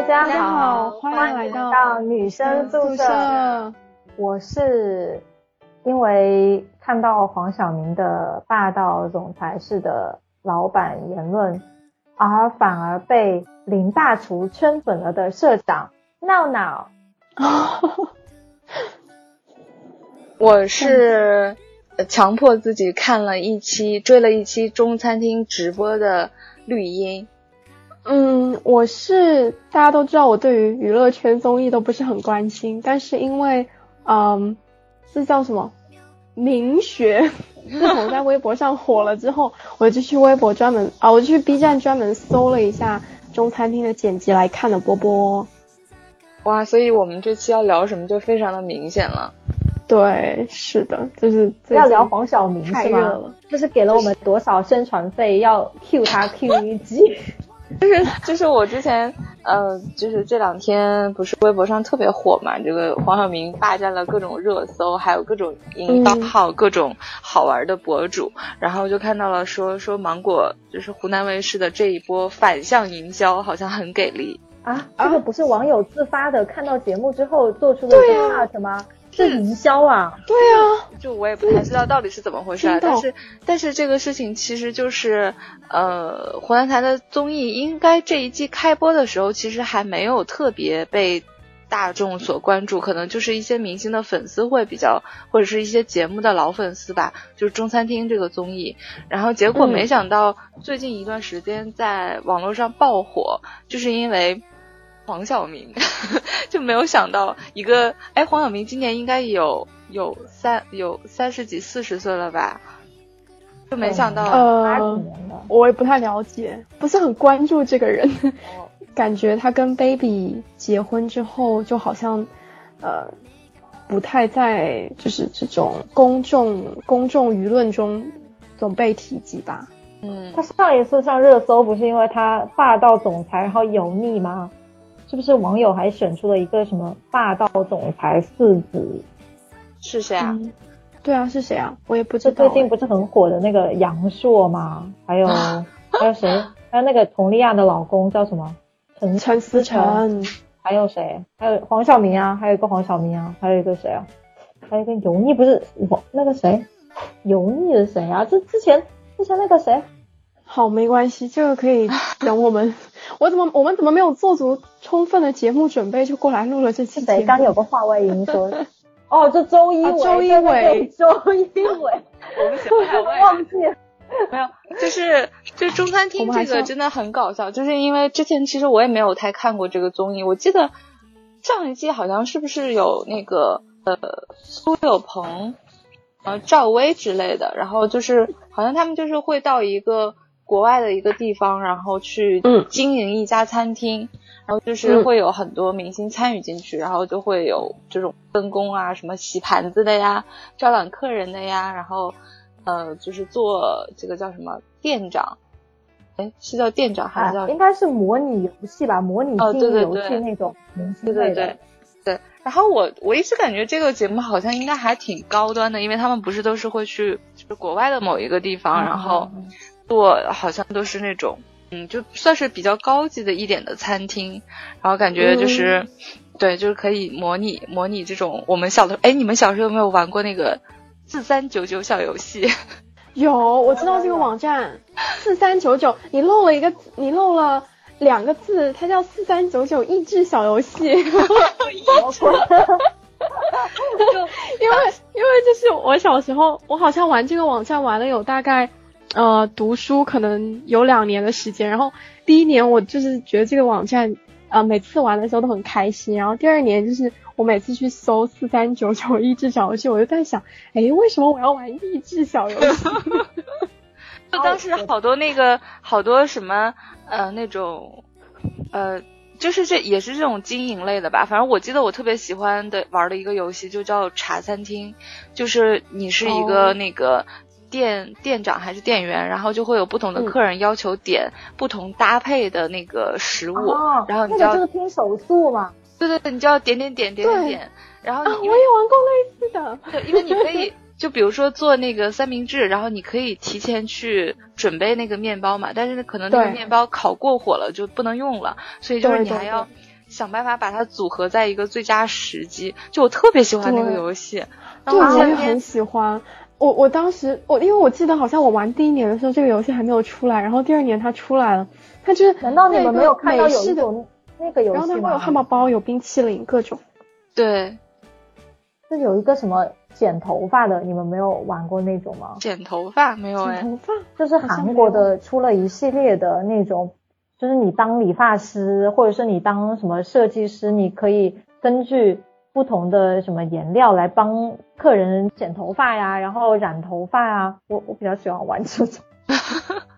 大家好欢欢迎来到到女生宿舍。我是因为看到黄晓明的霸道总裁式的老板言论，而反而被林大厨圈粉了的社长闹闹。我是呃强迫自己看了一期，追了一期中餐厅直播的绿茵。嗯，我是大家都知道，我对于娱乐圈综艺都不是很关心，但是因为，嗯，这叫什么明学？自从在微博上火了之后，我就去微博专门啊，我就去 B 站专门搜了一下中餐厅的剪辑来看的波波。哇，所以我们这期要聊什么就非常的明显了。对，是的，就是要聊黄晓明是吗太热了？这是给了我们多少宣传费？要 Q 他 Q 一集？就是就是我之前呃，就是这两天不是微博上特别火嘛，这个黄晓明霸占了各种热搜，还有各种营销号、各种好玩的博主，然后就看到了说说芒果就是湖南卫视的这一波反向营销好像很给力。啊，这个不是网友自发的，看到节目之后做出的一个 cut 吗？是营销啊！对啊，就我也不太知道到底是怎么回事、但是但是这个事情其实就是，呃，湖南台的综艺应该这一季开播的时候，其实还没有特别被大众所关注，可能就是一些明星的粉丝会比较，或者是一些节目的老粉丝吧，就是中餐厅这个综艺，然后结果嗯没想到最近一段时间在网络上爆火，就是因为。黄晓明 就没有想到一个，哎，黄晓明今年应该有有三有三十几四十岁了吧？就没想到，呃，我也不太了解，不是很关注这个人。感觉他跟 baby 结婚之后，就好像呃不太在就是这种公众公众舆论中总被提及吧。嗯他，上一次上热搜不是因为他霸道总裁然后油腻吗？是不是网友还选出了一个什么霸道总裁四子？是谁啊？嗯，对啊，是谁啊？我也不知是道、最近不是很火的那个杨烁吗？还有 还有谁？还有那个佟丽娅的老公叫什么？陈陈思诚，还有谁？还有黄晓明啊，还有一个黄晓明啊，还有一个谁啊？还有一个油腻不是我那个谁？油腻的谁啊？这之前之前那个谁？好，没关系，这个可以等我们。我怎么我们怎么没有做足充分的节目准备就过来录了这期是谁？节目？刚有个话外音说，哦，这周一伟，啊周一对对围对周一伟，我们想不想忘记了。没有，就是就中餐厅这个真的很搞笑，就是因为之前其实我也没有太看过这个综艺，我记得上一季好像是不是有那个呃苏有朋、呃赵薇之类的，然后就是好像他们就是会到一个国外的一个地方，然后去嗯。经营一家餐厅。然后就是嗯。会有很多明星参与进去，然后就会有这种分工啊，什么洗盘子的呀，招揽客人的呀，然后呃，就是做这个叫什么店长，哎，是叫店长还是叫啊，应该是模拟游戏吧，模拟哦经营游对对。对戏那种明星对对类的。对。对，然后我我一直感觉这个节目好像应该还挺高端的，因为他们不是都是会去就是国外的某一个地方，然后嗯做好像都是那种嗯，就算是比较高级的一点的餐厅，然后感觉就是、对，就是可以模拟模拟这种我们小的哎，你们小时候有没有玩过那个四三九九小游戏？有，我知道这个网站 四三九九，你漏了一个，你漏了两个字，它叫四三九九益智小游戏。因为因为就是我小时候，我好像玩这个网站玩了有大概呃读书可能有两年的时间，然后第一年我就是觉得这个网站呃每次玩的时候都很开心，然后第二年就是我每次去搜四三九九益智小游戏，我就在想，哎，为什么我要玩益智小游戏？就当时好多那个好多什么呃那种呃。就是这也是这种经营类的吧，反正我记得我特别喜欢的玩的一个游戏就叫茶餐厅，就是你是一个哦那个店、店长还是店员，然后就会有不同的嗯客人要求点不同搭配的那个食物，嗯，然后你就要那个就是拼手速嘛。对对对，你就要点点点点点点，然后啊，我也玩过类似的。对，因为你可以就比如说做那个三明治，然后你可以提前去准备那个面包嘛，但是可能那个面包烤过火了就不能用了，所以就是你还要想办法把它组合在一个最佳时机。就我特别喜欢那个游戏，然后，我也很喜欢。我我当时我因为我记得好像我玩第一年的时候，这个游戏还没有出来，然后第二年它出来了。它就是难道你们没有看到有一种那个游戏然后它会有汉堡包，有冰淇淋，各种。对，是有一个什么剪头发的，你们没有玩过那种吗？剪头发没有剪头发就是韩国的出了一系列的那种，就是你当理发师或者是你当什么设计师，你可以根据。不同的什么颜料来帮客人剪头发呀，然后染头发啊，我我比较喜欢玩这种，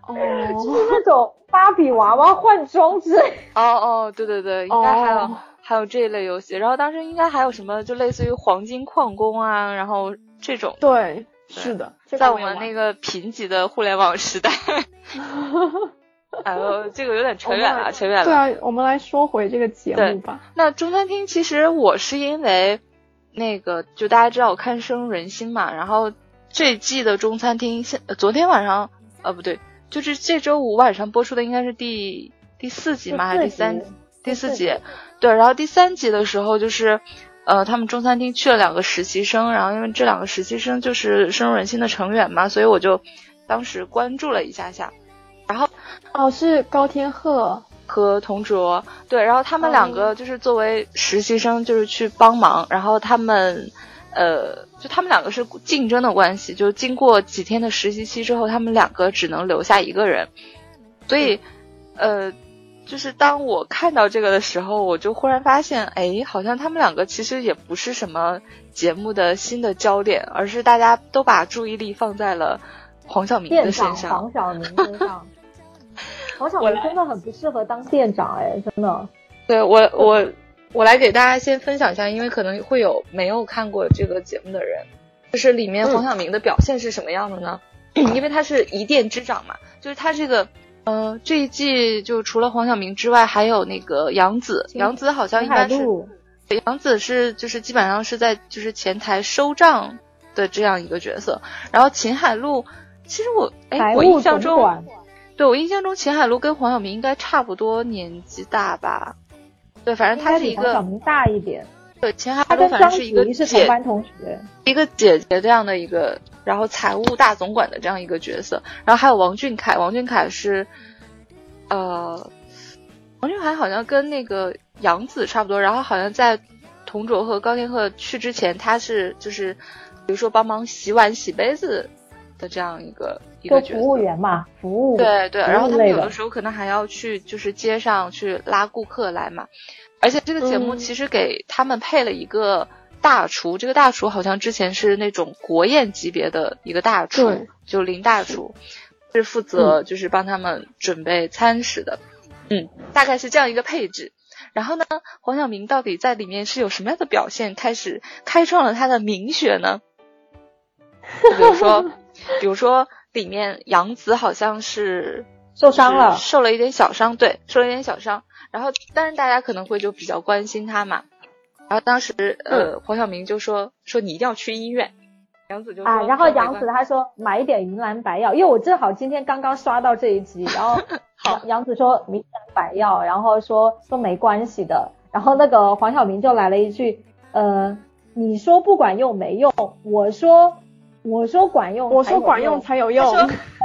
哦，就是那种芭比娃娃换装之类。哦哦，对对对，应该还有还有这一类游戏，然后当时应该还有什么，就类似于黄金矿工啊，然后这种。对，是的，在我们那个贫瘠的互联网时代。哎呦，这个有点扯远了，扯远了。对啊，我们来说回这个节目吧。那中餐厅其实我是因为那个，就大家知道我看《深入人心》嘛，然后这季的中餐厅现昨天晚上，呃，不对，就是这周五晚上播出的应该是第第四集嘛？还是第三第四集？对，然后第三集的时候就是，呃，他们中餐厅去了两个实习生，然后因为这两个实习生就是《深入人心》的成员嘛，所以我就当时关注了一下下。然后，哦，是高天鹤和童卓，对，然后他们两个就是作为实习生，就是去帮忙。然后他们，呃，就他们两个是竞争的关系，就经过几天的实习期之后，他们两个只能留下一个人。所以，呃，就是当我看到这个的时候，我就忽然发现，哎，好像他们两个其实也不是什么节目的新的焦点，而是大家都把注意力放在了黄晓明的身上。黄晓明身上。黄晓明真的很不适合当店长哎，真的。对我我我来给大家先分享一下，因为可能会有没有看过这个节目的人，就是里面黄晓明的表现是什么样的呢？因为他是一店之长嘛，就是他这个呃这一季就除了黄晓明之外，还有那个杨紫，杨紫好像一般是杨紫是就是基本上是在就是前台收账的这样一个角色，然后秦海璐，其实我哎我印象中。对我印象中，秦海璐跟黄晓明应该差不多年纪大吧？对，反正他是一个黄晓明大一点。对，秦海璐反正是一个是同班同学，一个姐姐这样的一个，然后财务大总管的这样一个角色。然后还有王俊凯，王俊凯是，呃，王俊凯好像跟那个杨紫差不多。然后好像在同卓和高天鹤去之前，他是就是，比如说帮忙洗碗、洗杯子的这样一个。一个服务员嘛，服务对对，然后他们有的时候可能还要去就是街上去拉顾客来嘛，而且这个节目其实给他们配了一个大厨，这个大厨好像之前是那种国宴级别的一个大厨，就林大厨是负责就是帮他们准备餐食的，嗯，大概是这样一个配置。然后呢，黄晓明到底在里面是有什么样的表现，开始开创了他的名学呢？比如说，比如说。里面杨紫好像是受伤了，受了一点小伤，对，受了一点小伤。然后，当然大家可能会就比较关心她嘛。然后当时，呃，黄晓明就说说你一定要去医院。杨紫就啊，然后杨紫她说买一点云南白药，因为我正好今天刚刚刷到这一集，然后 杨杨紫说云南白药，然后说说没关系的。然后那个黄晓明就来了一句，呃，你说不管用没用，我说。我说管用，我说管用才有用。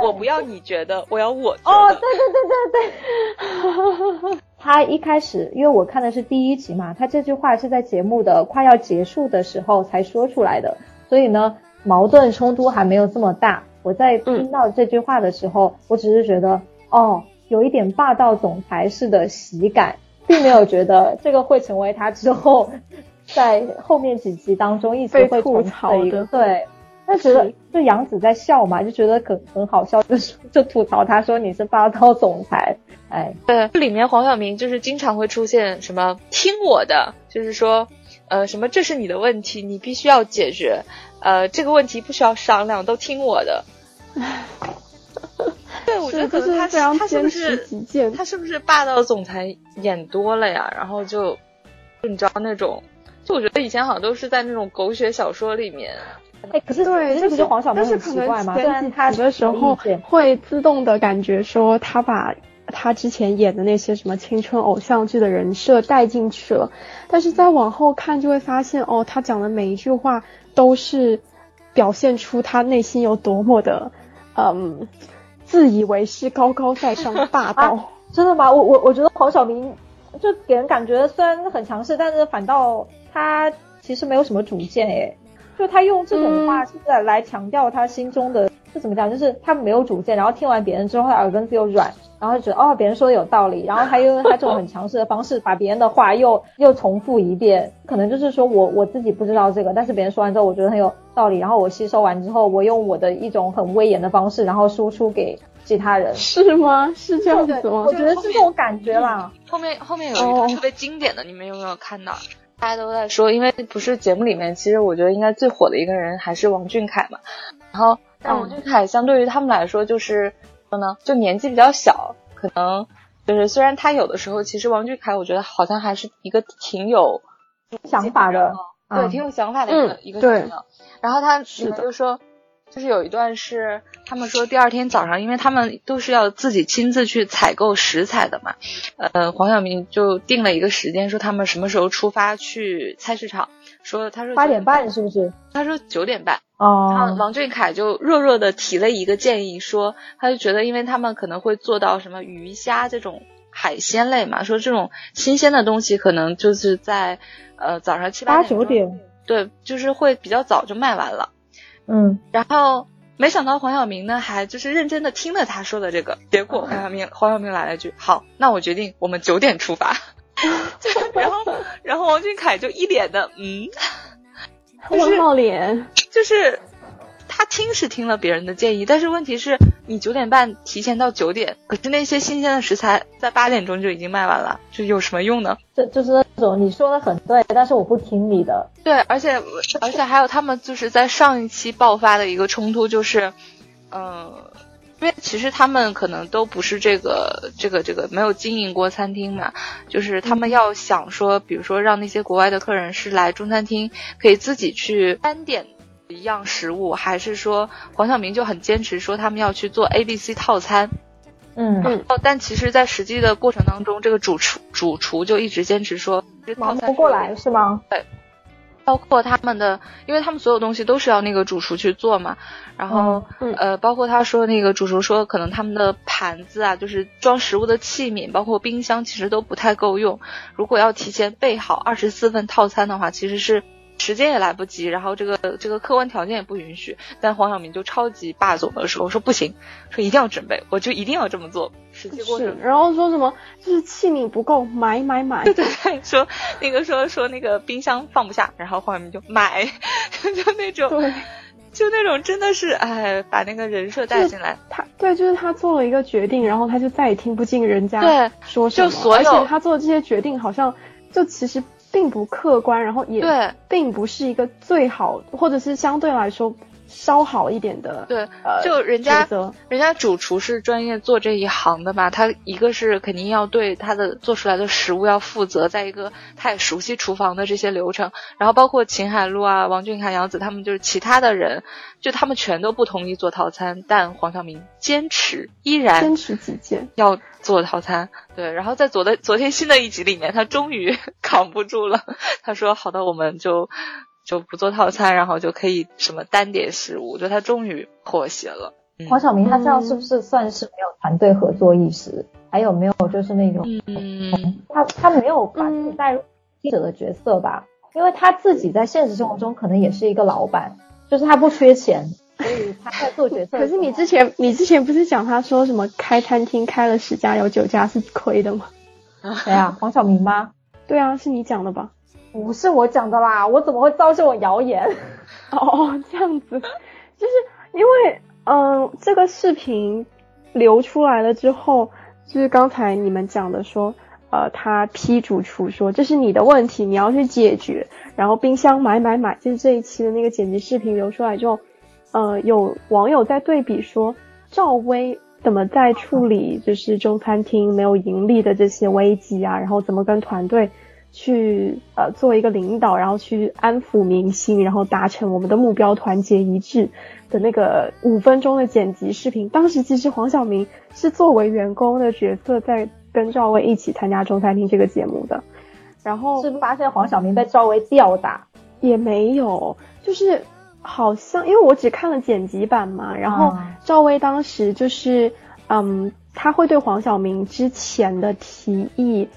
我不要你觉得，我要我。哦，对对对对对。他一开始，因为我看的是第一集嘛，他这句话是在节目的快要结束的时候才说出来的，所以呢，矛盾冲突还没有这么大。我在听到这句话的时候，我只是觉得，哦，有一点霸道总裁式的喜感，并没有觉得这个会成为他之后在后面几集当中一直会吐槽的一个对。他觉得就杨紫在笑嘛，就觉得很很好笑，就就吐槽他说你是霸道总裁，哎，对，里面黄晓明就是经常会出现什么听我的，就是说，呃，什么这是你的问题，你必须要解决，呃，这个问题不需要商量，都听我的。对，我觉得可能他他是不是他是不是霸道总裁演多了呀？然后就就你知道那种，就我觉得以前好像都是在那种狗血小说里面。哎，可是对，这不是黄晓明很奇怪吗？他的时候会自动的感觉说他把他之前演的那些什么青春偶像剧的人设带进去了，但是再往后看就会发现，哦，他讲的每一句话都是表现出他内心有多么的，嗯，自以为是、高高在上、霸道。真的吗？我我我觉得黄晓明就给人感觉虽然很强势，但是反倒他其实没有什么主见诶，就他用这种话是在来强调他心中的。是怎么讲？就是他没有主见，然后听完别人之后，他耳根子又软，然后就觉得哦，别人说的有道理，然后他又用他这种很强势的方式把别人的话又 又重复一遍，可能就是说我我自己不知道这个，但是别人说完之后，我觉得很有道理，然后我吸收完之后，我用我的一种很威严的方式，然后输出给其他人，是吗？是这样子吗？我觉得是这种感觉啦。后面后面有一段特别经典的，你们有没有看到？大家都在说，因为不是节目里面，其实我觉得应该最火的一个人还是王俊凯嘛，然后。但王俊凯相对于他们来说，就是说呢，就年纪比较小，可能就是虽然他有的时候，其实王俊凯我觉得好像还是一个挺有想法的，对，挺有想法的一个一个人的。然后他里面就说，就是有一段是他们说第二天早上，因为他们都是要自己亲自去采购食材的嘛，呃，黄晓明就定了一个时间，说他们什么时候出发去菜市场，说他说八点半是不是？他说九点半。哦，王俊凯就弱弱的提了一个建议，说他就觉得，因为他们可能会做到什么鱼虾这种海鲜类嘛，说这种新鲜的东西可能就是在呃早上七八九点，对，就是会比较早就卖完了。嗯，然后没想到黄晓明呢，还就是认真的听了他说的这个，结果黄晓明 黄晓明来了一句，好，那我决定我们九点出发。然后然后王俊凯就一脸的嗯。问号脸，就是他听是听了别人的建议，但是问题是，你九点半提前到九点，可是那些新鲜的食材在八点钟就已经卖完了，就有什么用呢？这就是那种你说的很对，但是我不听你的。对，而且而且还有他们就是在上一期爆发的一个冲突，就是，嗯，因为其实他们可能都不是这个这个这个没有经营过餐厅嘛，就是他们要想说，比如说让那些国外的客人是来中餐厅可以自己去单点一样食物，还是说黄晓明就很坚持说他们要去做 A B C 套餐，嗯嗯，但其实，在实际的过程当中，这个主厨主厨就一直坚持说忙不过来是吗？对。包括他们的，因为他们所有东西都是要那个主厨去做嘛，然后呃，包括他说那个主厨说，可能他们的盘子啊，就是装食物的器皿，包括冰箱，其实都不太够用。如果要提前备好二十四份套餐的话，其实是。时间也来不及，然后这个这个客观条件也不允许，但黄晓明就超级霸总的说说不行，说一定要准备，我就一定要这么做。实际过程，然后说什么就是器皿不够，买买买。对对 对，说那个说说那个冰箱放不下，然后黄晓明就买，就那种，就那种真的是哎，把那个人设带进来。他对，就是他做了一个决定，然后他就再也听不进人家说什么，就所而且他做的这些决定好像就其实。并不客观，然后也并不是一个最好，或者是相对来说。稍好一点的，对，就人家人家主厨是专业做这一行的嘛，他一个是肯定要对他的做出来的食物要负责，再一个他也熟悉厨房的这些流程，然后包括秦海璐啊、王俊凯、杨紫他们就是其他的人，就他们全都不同意做套餐，但黄晓明坚持依然坚持己见要做套餐，对，然后在昨的昨天新的一集里面，他终于 扛不住了，他说好的，我们就。就不做套餐，然后就可以什么单点食物，就他终于妥协了。黄晓明他这样是不是算是没有团队合作意识？还有没有就是那种，嗯他他没有把自己带入记者的角色吧？因为他自己在现实生活中可能也是一个老板，就是他不缺钱，所以他在做决策。可是你之前你之前不是讲他说什么开餐厅开了十家有九家是亏的吗？谁啊？黄晓明吗？对啊，是你讲的吧？不是我讲的啦，我怎么会造这种谣言？哦，这样子，就是因为，嗯，这个视频流出来了之后，就是刚才你们讲的说，呃，他批主厨说这是你的问题，你要去解决。然后冰箱买买买，就是这一期的那个剪辑视频流出来之后，呃，有网友在对比说，赵薇怎么在处理就是中餐厅没有盈利的这些危机啊，然后怎么跟团队。去呃作为一个领导，然后去安抚民心，然后达成我们的目标，团结一致的那个五分钟的剪辑视频。当时其实黄晓明是作为员工的角色在跟赵薇一起参加中餐厅这个节目的，然后是发现黄晓明被赵薇吊打，也没有，就是好像因为我只看了剪辑版嘛，然后赵薇当时就是嗯。他会对黄晓明之前的提议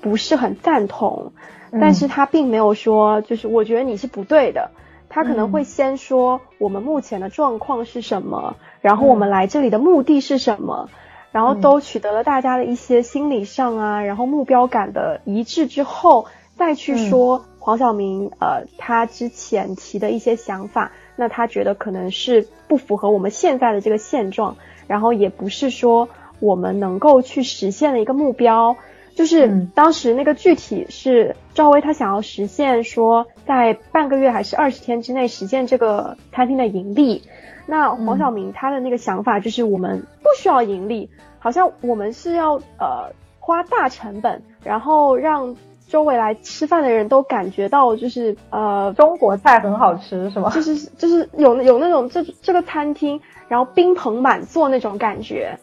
不是很赞同，但是他并没有说就是我觉得你是不对的，他可能会先说我们目前的状况是什么，然后我们来这里的目的是什么，然后都取得了大家的一些心理上啊，然后目标感的一致之后，再去说黄晓明呃他之前提的一些想法，那他觉得可能是不符合我们现在的这个现状。然后也不是说我们能够去实现的一个目标，就是当时那个具体是赵薇她想要实现说在半个月还是二十天之内实现这个餐厅的盈利，那黄晓明他的那个想法就是我们不需要盈利，好像我们是要呃花大成本，然后让周围来吃饭的人都感觉到就是呃中国菜很好吃是吗？就是就是有有那种这这个餐厅。然后宾朋满座那种感觉，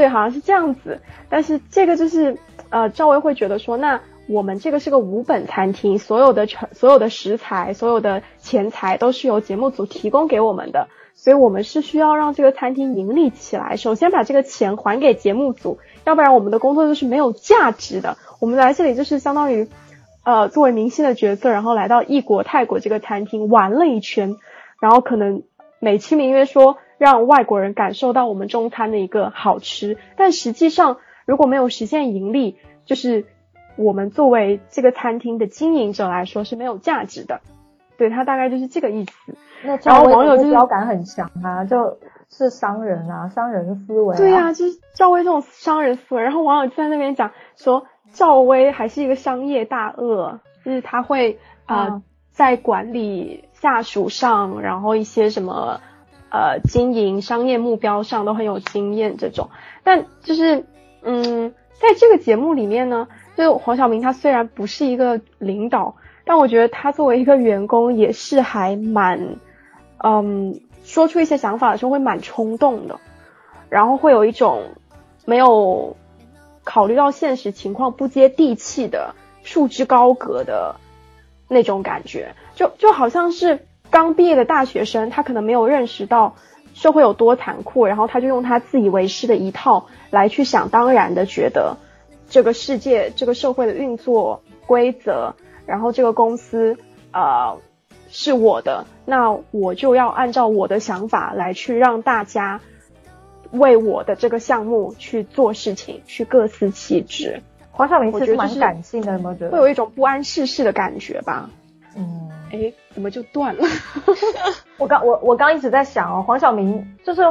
对，好像是这样子。但是这个就是，呃，赵薇会觉得说，那我们这个是个无本餐厅，所有的成所有的食材、所有的钱财都是由节目组提供给我们的，所以我们是需要让这个餐厅盈利起来。首先把这个钱还给节目组，要不然我们的工作就是没有价值的。我们来这里就是相当于，呃，作为明星的角色，然后来到异国泰国这个餐厅玩了一圈，然后可能美其名曰说。让外国人感受到我们中餐的一个好吃，但实际上如果没有实现盈利，就是我们作为这个餐厅的经营者来说是没有价值的。对他大概就是这个意思。那然后网友就是标感很强啊，就是商人啊，商人思维。对呀，就是赵薇这种商人思维。然后网友就在那边讲说，赵薇还是一个商业大鳄，就是他会啊在管理下属上，然后一些什么。呃，经营商业目标上都很有经验，这种，但就是，嗯，在这个节目里面呢，就黄晓明他虽然不是一个领导，但我觉得他作为一个员工也是还蛮，嗯，说出一些想法的时候会蛮冲动的，然后会有一种没有考虑到现实情况不接地气的束之高阁的那种感觉，就就好像是。刚毕业的大学生，他可能没有认识到社会有多残酷，然后他就用他自以为是的一套来去想当然的觉得这个世界、这个社会的运作规则，然后这个公司呃是我的，那我就要按照我的想法来去让大家为我的这个项目去做事情，去各司其职。黄晓明其实蛮感性的，有没有觉得会有一种不谙世事的感觉吧？嗯，哎，怎么就断了？我刚我我刚一直在想哦，黄晓明就是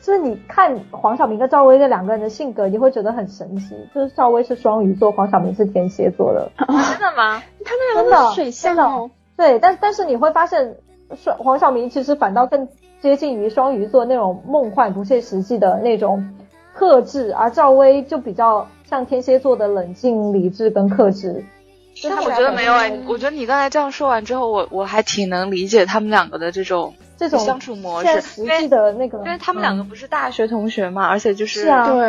就是你看黄晓明跟赵薇这两个人的性格，你会觉得很神奇。就是赵薇是双鱼座，黄晓明是天蝎座的。真的吗？他们两个水象哦。对，但但是你会发现，双黄晓明其实反倒更接近于双鱼座那种梦幻不切实际的那种克制，而赵薇就比较像天蝎座的冷静理智跟克制。但我觉得没有哎，我觉得你刚才这样说完之后，我我还挺能理解他们两个的这种这种相处模式，因为的那个，因为他们两个不是大学同学嘛，而且就是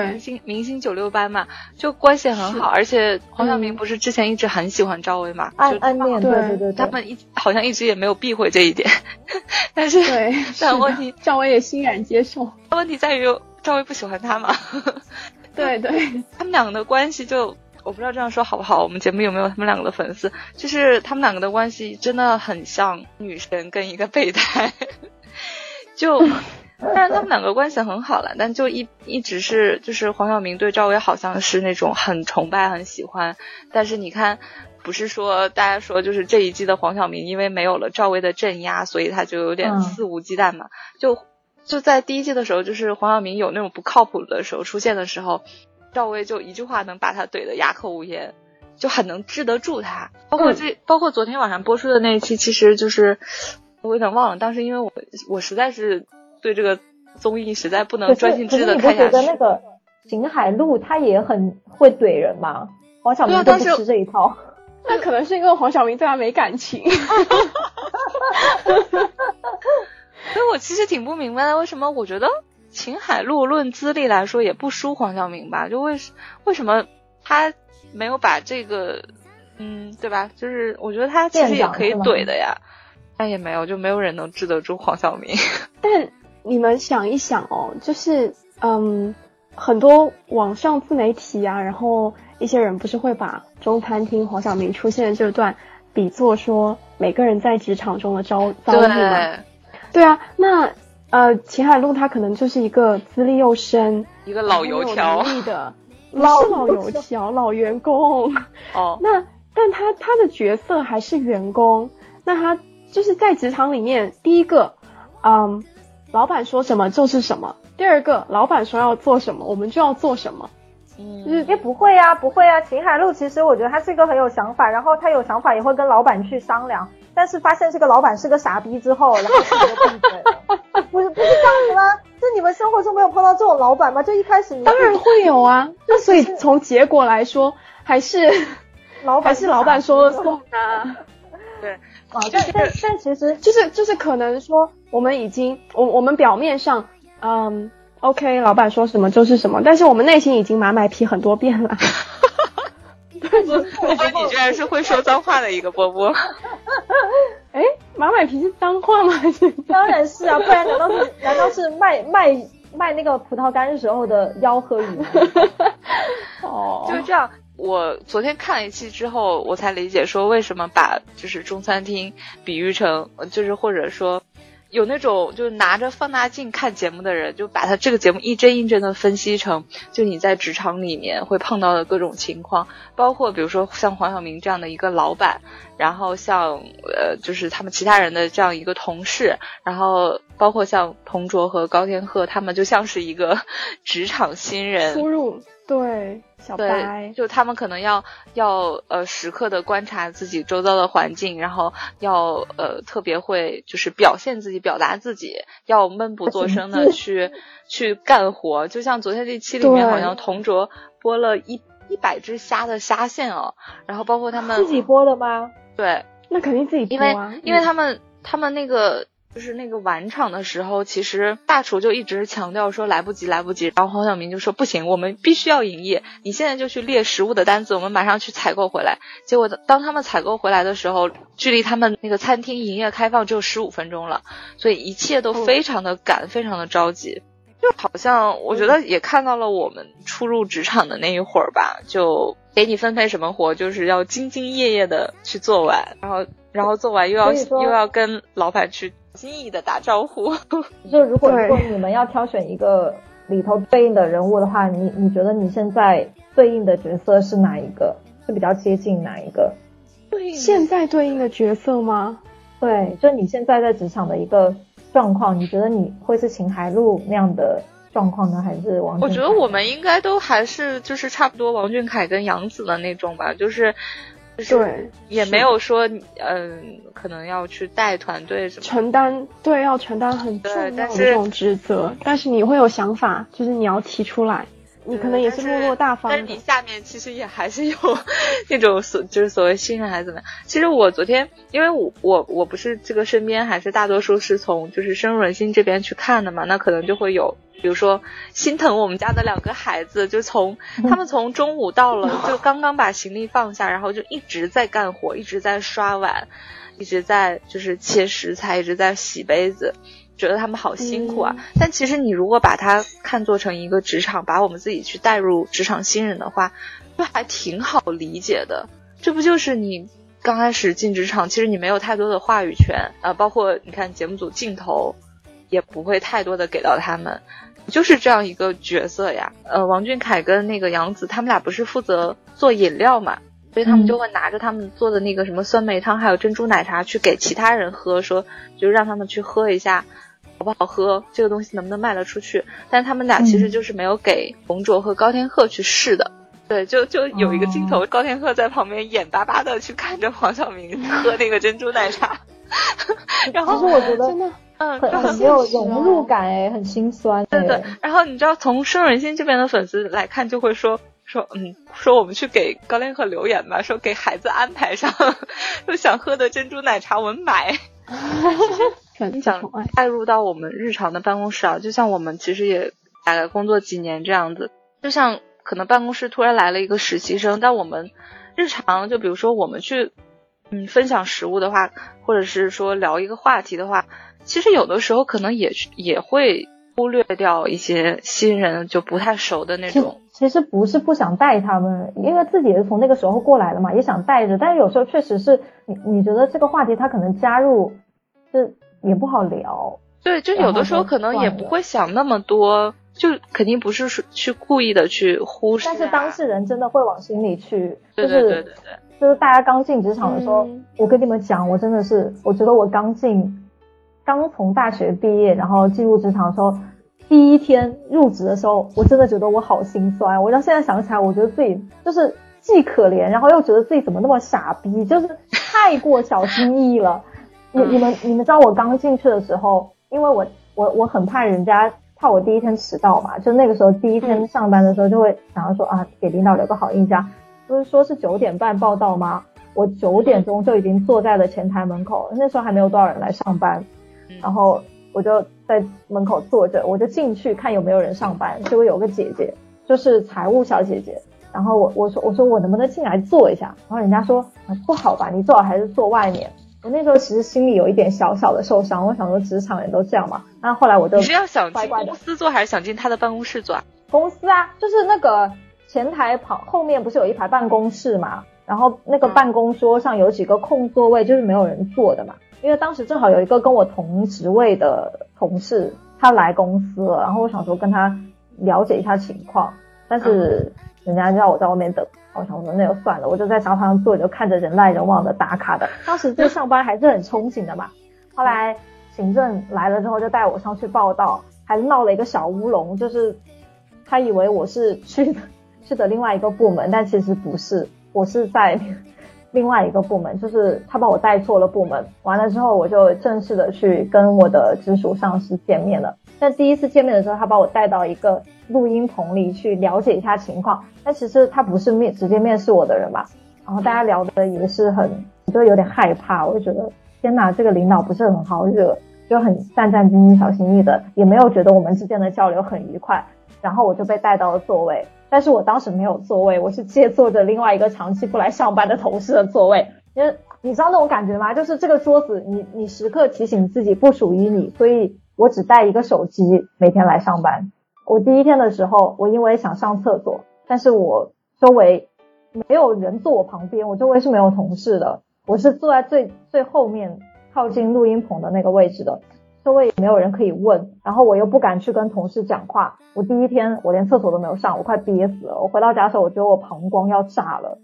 明星明星九六班嘛，就关系很好，而且黄晓明不是之前一直很喜欢赵薇嘛，暗暗恋，对对对，他们一好像一直也没有避讳这一点，但是对，但问题赵薇也欣然接受，问题在于赵薇不喜欢他嘛，对对，他们两个的关系就。我不知道这样说好不好？我们节目有没有他们两个的粉丝？就是他们两个的关系真的很像女神跟一个备胎，就，但是他们两个关系很好了，但就一一直是就是黄晓明对赵薇好像是那种很崇拜很喜欢，但是你看，不是说大家说就是这一季的黄晓明因为没有了赵薇的镇压，所以他就有点肆无忌惮嘛？就就在第一季的时候，就是黄晓明有那种不靠谱的时候出现的时候。赵薇就一句话能把他怼得哑口无言，就很能治得住他。包括这，包括昨天晚上播出的那一期，其实就是我有点忘了。当时因为我我实在是对这个综艺实在不能专心致志的看下去。觉得那个秦海璐他也很会怼人吗？黄晓明都不吃这一套。那可能是因为黄晓明对他没感情。所以我其实挺不明白的，为什么我觉得秦海璐论资历来说也不输黄晓明吧？就为为什么他没有把这个，嗯，对吧？就是我觉得他其实也可以怼的呀，但也没有，就没有人能治得住黄晓明。但你们想一想哦，就是嗯，很多网上自媒体啊，然后一些人不是会把中餐厅黄晓明出现的这段比作说每个人在职场中的遭遭遇吗？对啊，那呃，秦海璐他可能就是一个资历又深、一个老 油条的，老老油条、老员工。哦，那但他他的角色还是员工，那他就是在职场里面，第一个，嗯，老板说什么就是什么；第二个，老板说要做什么，我们就要做什么。嗯，就是也不会啊，不会啊。秦海璐其实我觉得他是一个很有想法，然后他有想法也会跟老板去商量。但是发现这个老板是个傻逼之后，然后自己就闭嘴了。不是不是这样子吗？就你们生活中没有碰到这种老板吗？就一开始你当然会有啊。那所以从结果来说，还是老板还是老板说了算啊。对啊，但但但其实就是就是可能说，我们已经我我们表面上嗯 OK，老板说什么就是什么，但是我们内心已经马买皮很多遍了。波波，你居然是会说脏话的一个波波。哎，马买皮是脏话吗？当然是啊，不然难道是 难道是卖卖卖那个葡萄干时候的吆喝语吗？哦，就是这样。我昨天看了一期之后，我才理解说为什么把就是中餐厅比喻成，就是或者说。有那种就是拿着放大镜看节目的人，就把他这个节目一帧一帧的分析成，就你在职场里面会碰到的各种情况，包括比如说像黄晓明这样的一个老板，然后像呃就是他们其他人的这样一个同事，然后包括像童卓和高天鹤，他们就像是一个 职场新人，初入对。小白，就他们可能要要呃时刻的观察自己周遭的环境，然后要呃特别会就是表现自己、表达自己，要闷不作声的去 去干活。就像昨天这期里面，好像同卓剥了一一百只虾的虾线哦，然后包括他们自己剥的吗？对，那肯定自己剥啊，因为他们他们那个。就是那个晚场的时候，其实大厨就一直强调说来不及，来不及。然后黄晓明就说不行，我们必须要营业，你现在就去列食物的单子，我们马上去采购回来。结果当他们采购回来的时候，距离他们那个餐厅营业开放只有十五分钟了，所以一切都非常的赶，非常的着急。就好像我觉得也看到了我们初入职场的那一会儿吧，就给你分配什么活，就是要兢兢业业的去做完，然后然后做完又要又要跟老板去。心意的打招呼。就如果说你们要挑选一个里头对应的人物的话，你你觉得你现在对应的角色是哪一个？是比较接近哪一个？对，现在对应的角色吗？对，就你现在在职场的一个状况，你觉得你会是秦海璐那样的状况呢，还是王？我觉得我们应该都还是就是差不多王俊凯跟杨紫的那种吧，就是。对，也没有说，嗯，可能要去带团队什么，承担，对，要承担很重要的这种职责。但是你会有想法，就是你要提出来，你可能也是落落大方。但是你下面其实也还是有 那种所，就是所谓信任还是怎么样。其实我昨天，因为我我我不是这个身边还是大多数是从就是深入人心这边去看的嘛，那可能就会有。比如说心疼我们家的两个孩子，就从 他们从中午到了，就刚刚把行李放下，然后就一直在干活，一直在刷碗，一直在就是切食材，一直在洗杯子，觉得他们好辛苦啊。但其实你如果把它看作成一个职场，把我们自己去带入职场新人的话，就还挺好理解的。这不就是你刚开始进职场，其实你没有太多的话语权啊，包括你看节目组镜头也不会太多的给到他们。就是这样一个角色呀，呃，王俊凯跟那个杨紫，他们俩不是负责做饮料嘛，所以他们就会拿着他们做的那个什么酸梅汤，还有珍珠奶茶去给其他人喝，说就让他们去喝一下，好不好喝，这个东西能不能卖得出去。但他们俩其实就是没有给冯卓和高天鹤去试的，对，就就有一个镜头，高天鹤在旁边眼巴巴的去看着黄晓明 喝那个珍珠奶茶，然后其实我觉得真的。嗯，很很没有融入感哎，很心酸。对对，然后你知道从深人心这边的粉丝来看，就会说说嗯，说我们去给高连鹤留言吧，说给孩子安排上，说想喝的珍珠奶茶我们买。你想带入到我们日常的办公室啊，就像我们其实也大概工作几年这样子，就像可能办公室突然来了一个实习生，但我们日常就比如说我们去嗯分享食物的话，或者是说聊一个话题的话，其实有的时候可能也也会忽略掉一些新人就不太熟的那种。其实不是不想带他们，因为自己也是从那个时候过来的嘛，也想带着，但是有时候确实是你你觉得这个话题他可能加入是。也不好聊，对，就有的时候可能也不会想那么多，就肯定不是去故意的去忽视。但是当事人真的会往心里去，对对对对对，就是大家刚进职场的时候，我跟你们讲，我真的是，我觉得我刚进，刚从大学毕业，然后进入职场的时候，第一天入职的时候，我真的觉得我好心酸。我到现在想起来，我觉得自己就是既可怜，然后又觉得自己怎么那么傻逼，就是太过小心翼翼了。你你们你们知道我刚进去的时候，因为我我我很怕人家怕我第一天迟到嘛，就那个时候第一天上班的时候就会想要说啊给领导留个好印象，不是说是九点半报到吗？我九点钟就已经坐在了前台门口，那时候还没有多少人来上班，然后我就在门口坐着，我就进去看有没有人上班，结果有个姐姐就是财务小姐姐，然后我我说我说我能不能进来坐一下，然后人家说啊不好吧，你最好还是坐外面。我那时候其实心里有一点小小的受伤，我想说职场人都这样嘛。那后来我就你是要想进公司坐，还是想进他的办公室做？公司啊，就是那个前台旁后面不是有一排办公室嘛？然后那个办公桌上有几个空座位，就是没有人坐的嘛。因为当时正好有一个跟我同职位的同事，他来公司了，然后我想说跟他了解一下情况，但是人家叫我在外面等。我想说那就算了，我就在沙发上坐着，看着人来人往的打卡的。当时对上班还是很憧憬的嘛。后来行政来了之后，就带我上去报道，还闹了一个小乌龙，就是他以为我是去的去的另外一个部门，但其实不是，我是在 另外一个部门，就是他把我带错了部门。完了之后，我就正式的去跟我的直属上司见面了。但第一次见面的时候，他把我带到一个。录音棚里去了解一下情况，但其实他不是面直接面试我的人嘛，然后大家聊的也是很，就有点害怕，我就觉得天哪，这个领导不是很好惹，就很战战兢兢、小心翼翼的，也没有觉得我们之间的交流很愉快，然后我就被带到了座位，但是我当时没有座位，我是借坐着另外一个长期不来上班的同事的座位，因为你知道那种感觉吗？就是这个桌子，你你时刻提醒自己不属于你，所以我只带一个手机每天来上班。我第一天的时候，我因为想上厕所，但是我周围没有人坐我旁边，我周围是没有同事的，我是坐在最最后面靠近录音棚的那个位置的，周围也没有人可以问，然后我又不敢去跟同事讲话，我第一天我连厕所都没有上，我快憋死了，我回到家的时候，我觉得我膀胱要炸了。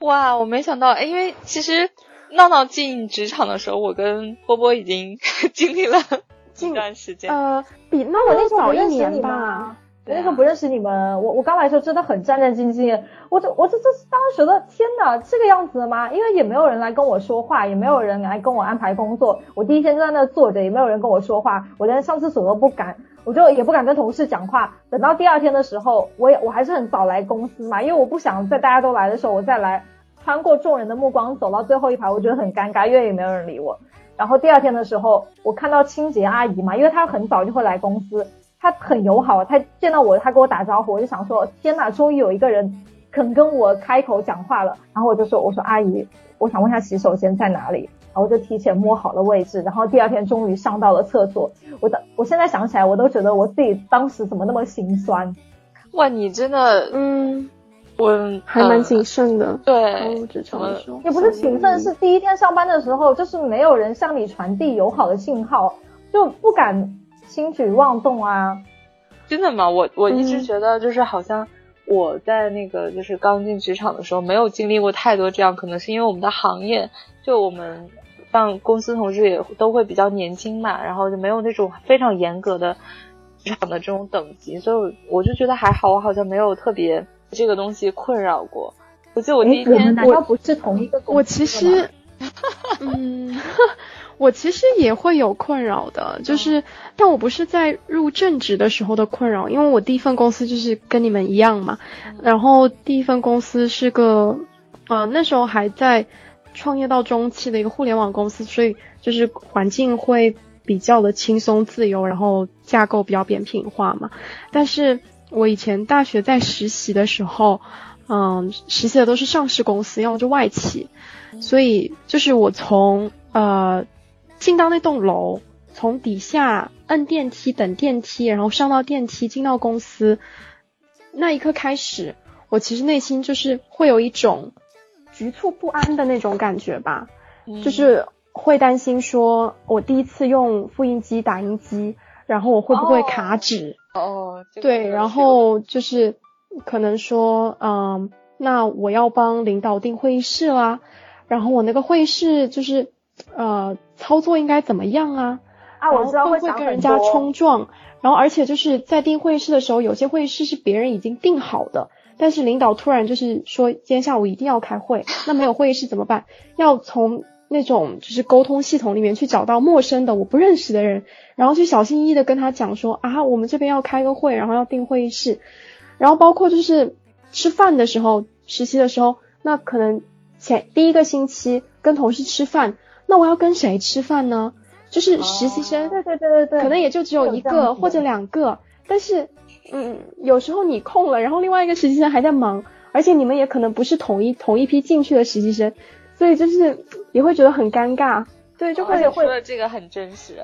哇，我没想到，哎因为其实闹闹进职场的时候，我跟波波已经 经历了。近段时间，呃，比闹我那早一年吧。我那时候不认识你们，我我刚来的时候真的很战战兢兢。我这我这这当时觉得天哪，这个样子的吗？因为也没有人来跟我说话，也没有人来跟我安排工作。我第一天就在那坐着，也没有人跟我说话，我连上厕所都不敢，我就也不敢跟同事讲话。等到第二天的时候，我也我还是很早来公司嘛，因为我不想在大家都来的时候我再来，穿过众人的目光走到最后一排，我觉得很尴尬，因为也没有人理我。然后第二天的时候，我看到清洁阿姨嘛，因为她很早就会来公司，她很友好，他见到我，他跟我打招呼，我就想说，天哪，终于有一个人肯跟我开口讲话了。然后我就说，我说阿姨，我想问下洗手间在哪里。然后我就提前摸好了位置。然后第二天终于上到了厕所，我的，我现在想起来，我都觉得我自己当时怎么那么心酸。哇，你真的，嗯。我还蛮谨慎的，对，职场也不是谨慎，是第一天上班的时候，就是没有人向你传递友好的信号，就不敢轻举妄动啊。真的吗？我我一直觉得，就是好像我在那个就是刚进职场的时候，没有经历过太多这样，可能是因为我们的行业，就我们像公司同事也都会比较年轻嘛，然后就没有那种非常严格的职场的这种等级，所以我就觉得还好，我好像没有特别。这个东西困扰过，我记得我第一天，难道不是同一个公司我其实，嗯，我其实也会有困扰的，就是，但我不是在入正职的时候的困扰，因为我第一份公司就是跟你们一样嘛，然后第一份公司是个，呃，那时候还在创业到中期的一个互联网公司，所以就是环境会比较的轻松自由，然后架构比较扁平化嘛。但是我以前大学在实习的时候，嗯，实习的都是上市公司，要么就外企，所以就是我从呃。进到那栋楼，从底下摁电梯等电梯，然后上到电梯进到公司，那一刻开始，我其实内心就是会有一种局促不安的那种感觉吧，就是会担心说，我第一次用复印机打印机，然后我会不会卡纸？哦，对，然后就是可能说，嗯，那我要帮领导订会议室啦，然后我那个会议室就是。呃，操作应该怎么样啊？啊，我知道会不会跟人家冲撞？然后，而且就是在订会议室的时候，有些会议室是别人已经订好的，但是领导突然就是说今天下午一定要开会，那没有会议室怎么办？要从那种就是沟通系统里面去找到陌生的我不认识的人，然后去小心翼翼的跟他讲说啊，我们这边要开个会，然后要订会议室，然后包括就是吃饭的时候，实习的时候，那可能前第一个星期跟同事吃饭。那我要跟谁吃饭呢？就是实习生，对对对对对，可能也就只有一个或者两个。但是，嗯，有时候你空了，然后另外一个实习生还在忙，而且你们也可能不是同一同一批进去的实习生，所以就是也会觉得很尴尬。对，就会会说的这个很真实，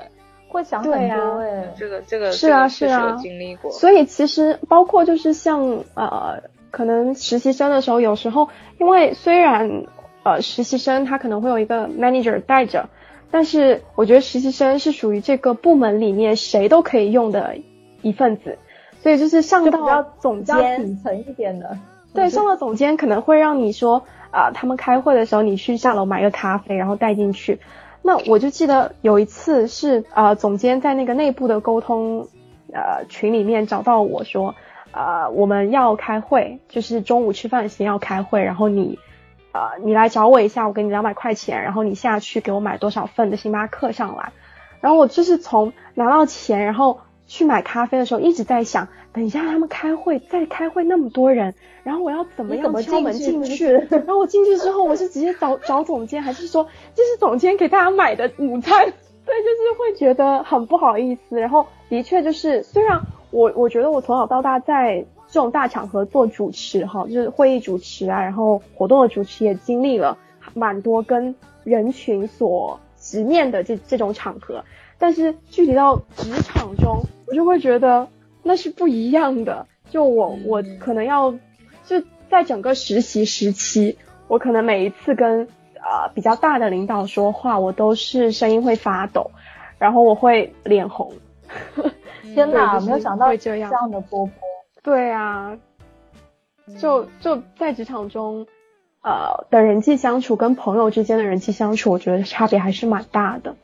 会想很多哎，这个这个是啊是啊，经历过。所以其实包括就是像呃，可能实习生的时候，有时候因为虽然。呃，实习生他可能会有一个 manager 带着，但是我觉得实习生是属于这个部门里面谁都可以用的一份子，所以就是上到总监底层一点的，对，上到总监可能会让你说啊，他们开会的时候你去下楼买个咖啡，然后带进去。那我就记得有一次是呃，总监在那个内部的沟通呃群里面找到我说，呃，我们要开会，就是中午吃饭时间要开会，然后你。呃，你来找我一下，我给你两百块钱，然后你下去给我买多少份的星巴克上来。然后我就是从拿到钱，然后去买咖啡的时候，一直在想，等一下他们开会，再开会那么多人，然后我要怎么样敲门进去？然后我进去之后，我是直接找找总监，还是说这是总监给大家买的午餐？对，就是会觉得很不好意思。然后的确就是，虽然我我觉得我从小到大在。这种大场合做主持哈，就是会议主持啊，然后活动的主持也经历了蛮多跟人群所直面的这这种场合，但是具体到职场中，我就会觉得那是不一样的。就我我可能要就在整个实习时期，我可能每一次跟呃比较大的领导说话，我都是声音会发抖，然后我会脸红。天哪，没有想到这样的波波。对啊，就就在职场中，呃，的人际相处跟朋友之间的人际相处，我觉得差别还是蛮大的。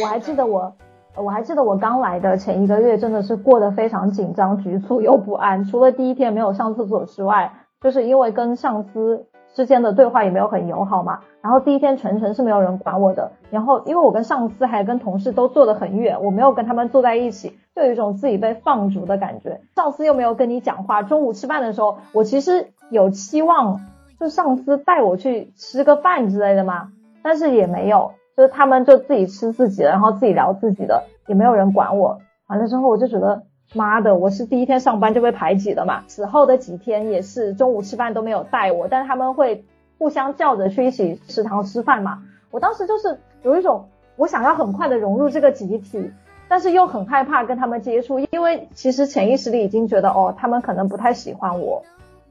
我还记得我，我还记得我刚来的前一个月，真的是过得非常紧张、局促又不安。除了第一天没有上厕所之外，就是因为跟上司之间的对话也没有很友好嘛。然后第一天全程是没有人管我的。然后因为我跟上司还跟同事都坐得很远，我没有跟他们坐在一起。就有一种自己被放逐的感觉，上司又没有跟你讲话。中午吃饭的时候，我其实有期望，就上司带我去吃个饭之类的嘛，但是也没有，就是他们就自己吃自己的，然后自己聊自己的，也没有人管我。完了之后，我就觉得妈的，我是第一天上班就被排挤了嘛。此后的几天也是中午吃饭都没有带我，但是他们会互相叫着去一起食堂吃饭嘛。我当时就是有一种我想要很快的融入这个集体。但是又很害怕跟他们接触，因为其实潜意识里已经觉得哦，他们可能不太喜欢我，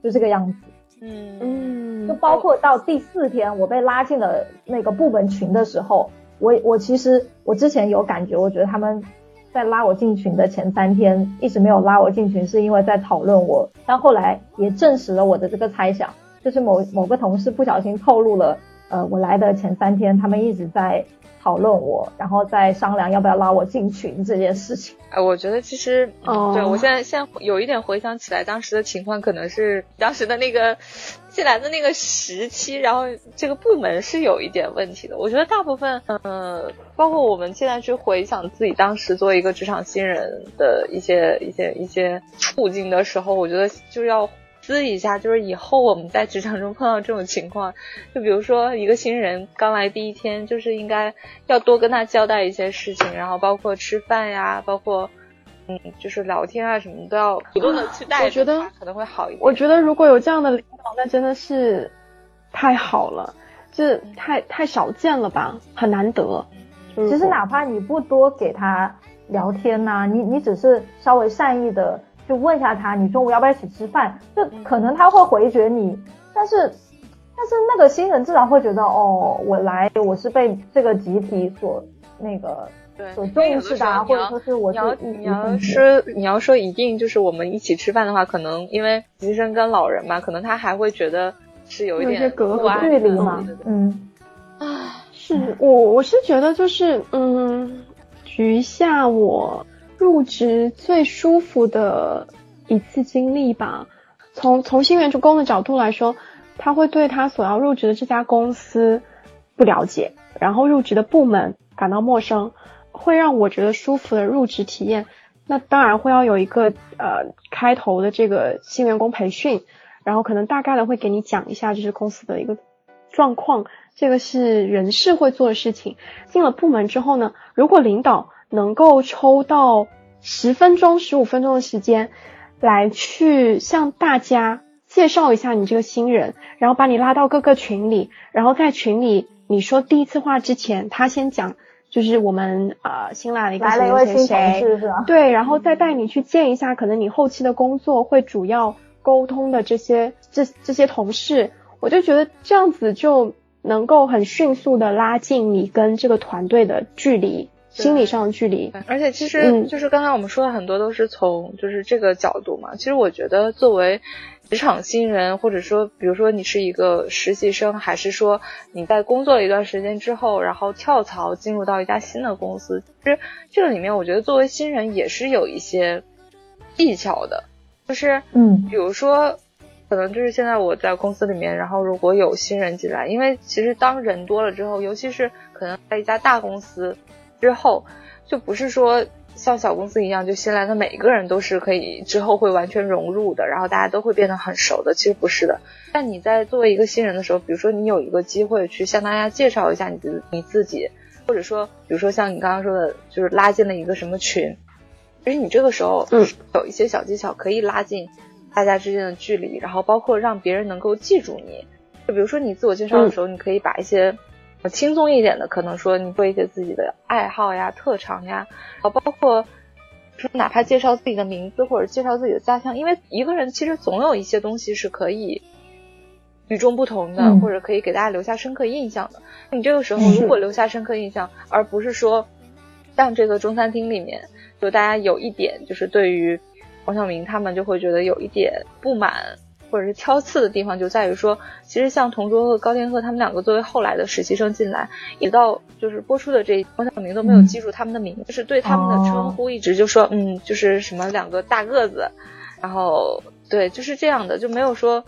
就这个样子。嗯嗯，就包括到第四天我被拉进了那个部门群的时候，我我其实我之前有感觉，我觉得他们在拉我进群的前三天一直没有拉我进群，是因为在讨论我。但后来也证实了我的这个猜想，就是某某个同事不小心透露了呃，我来的前三天，他们一直在讨论我，然后在商量要不要拉我进群这件事情。哎，我觉得其实，对我现在现在有一点回想起来，当时的情况可能是当时的那个进来的那个时期，然后这个部门是有一点问题的。我觉得大部分，呃，包括我们现在去回想自己当时作为一个职场新人的一些一些一些处境的时候，我觉得就要。思一下，就是以后我们在职场中碰到这种情况，就比如说一个新人刚来第一天，就是应该要多跟他交代一些事情，然后包括吃饭呀，包括嗯，就是聊天啊什么都要主动的去带。我觉得可能会好一点。我觉得如果有这样的领导，那真的是太好了，这太太少见了吧，很难得。其实哪怕你不多给他聊天呐，你你只是稍微善意的。就问一下他，你中午要不要一起吃饭？就可能他会回绝你，但是但是那个新人自然会觉得，哦，我来我是被这个集体所那个所重视的，或者说是我是你要说你要说一定就是我们一起吃饭的话，可能因为实习生跟老人嘛，可能他还会觉得是有一点隔阂距离嘛，嗯，啊，是我我是觉得就是嗯，举下我。入职最舒服的一次经历吧。从从新员工的角度来说，他会对他所要入职的这家公司不了解，然后入职的部门感到陌生，会让我觉得舒服的入职体验。那当然会要有一个呃开头的这个新员工培训，然后可能大概的会给你讲一下就是公司的一个状况，这个是人事会做的事情。进了部门之后呢，如果领导。能够抽到十分钟、十五分钟的时间，来去向大家介绍一下你这个新人，然后把你拉到各个群里，然后在群里你说第一次话之前，他先讲就是我们呃新来的一个谁谁谁，对，然后再带你去见一下可能你后期的工作会主要沟通的这些这这些同事，我就觉得这样子就能够很迅速的拉近你跟这个团队的距离。心理上的距离，而且其实就是刚才我们说的很多都是从就是这个角度嘛。其实我觉得作为职场新人，或者说比如说你是一个实习生，还是说你在工作了一段时间之后，然后跳槽进入到一家新的公司，其实这个里面我觉得作为新人也是有一些技巧的，就是嗯，比如说可能就是现在我在公司里面，然后如果有新人进来，因为其实当人多了之后，尤其是可能在一家大公司。之后就不是说像小公司一样，就新来的每一个人都是可以之后会完全融入的，然后大家都会变得很熟的。其实不是的。但你在作为一个新人的时候，比如说你有一个机会去向大家介绍一下你自你自己，或者说，比如说像你刚刚说的，就是拉进了一个什么群，其实你这个时候嗯有一些小技巧可以拉近大家之间的距离，然后包括让别人能够记住你。就比如说你自我介绍的时候，你可以把一些。轻松一点的，可能说你做一些自己的爱好呀、特长呀，啊，包括说哪怕介绍自己的名字或者介绍自己的家乡，因为一个人其实总有一些东西是可以与众不同的，或者可以给大家留下深刻印象的。你这个时候如果留下深刻印象，而不是说像这个中餐厅里面，就大家有一点就是对于黄晓明他们就会觉得有一点不满。或者是挑刺的地方就在于说，其实像同桌和高天鹤他们两个作为后来的实习生进来，一直到就是播出的这黄晓明都没有记住他们的名字，就是对他们的称呼一直就说嗯，就是什么两个大个子，然后对就是这样的，就没有说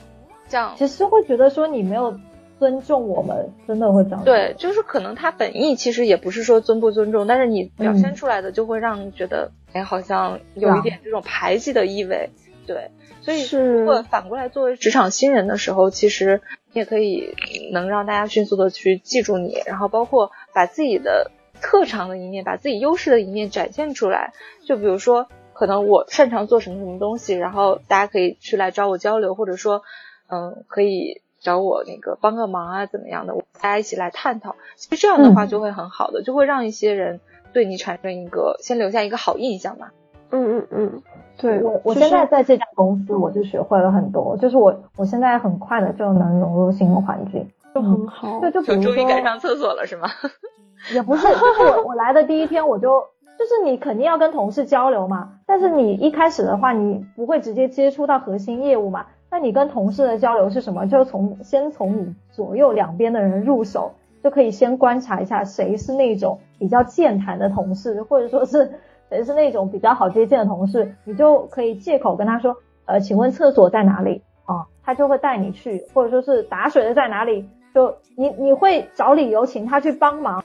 像其实会觉得说你没有尊重我们，真的会这样。对，就是可能他本意其实也不是说尊不尊重，但是你表现出来的就会让你觉得哎，好像有一点这种排挤的意味，对。所以，如果反过来作为职场新人的时候，其实你也可以能让大家迅速的去记住你，然后包括把自己的特长的一面，把自己优势的一面展现出来。就比如说，可能我擅长做什么什么东西，然后大家可以去来找我交流，或者说，嗯，可以找我那个帮个忙啊，怎么样的，大家一起来探讨。其实这样的话就会很好的，就会让一些人对你产生一个先留下一个好印象嘛。嗯嗯嗯。对我，我现在在这家公司，我就学会了很多。就是我，我现在很快的就能融入新的环境，就很好。对，就比如说，终于赶上厕所了，是吗？也不是，就是我我来的第一天，我就就是你肯定要跟同事交流嘛。但是你一开始的话，你不会直接接触到核心业务嘛。那你跟同事的交流是什么？就从先从你左右两边的人入手，就可以先观察一下谁是那种比较健谈的同事，或者说是谁是那种比较好接近的同事，你就可以借口跟他说，呃，请问厕所在哪里啊？他就会带你去，或者说是打水的在哪里，就你你会找理由请他去帮忙。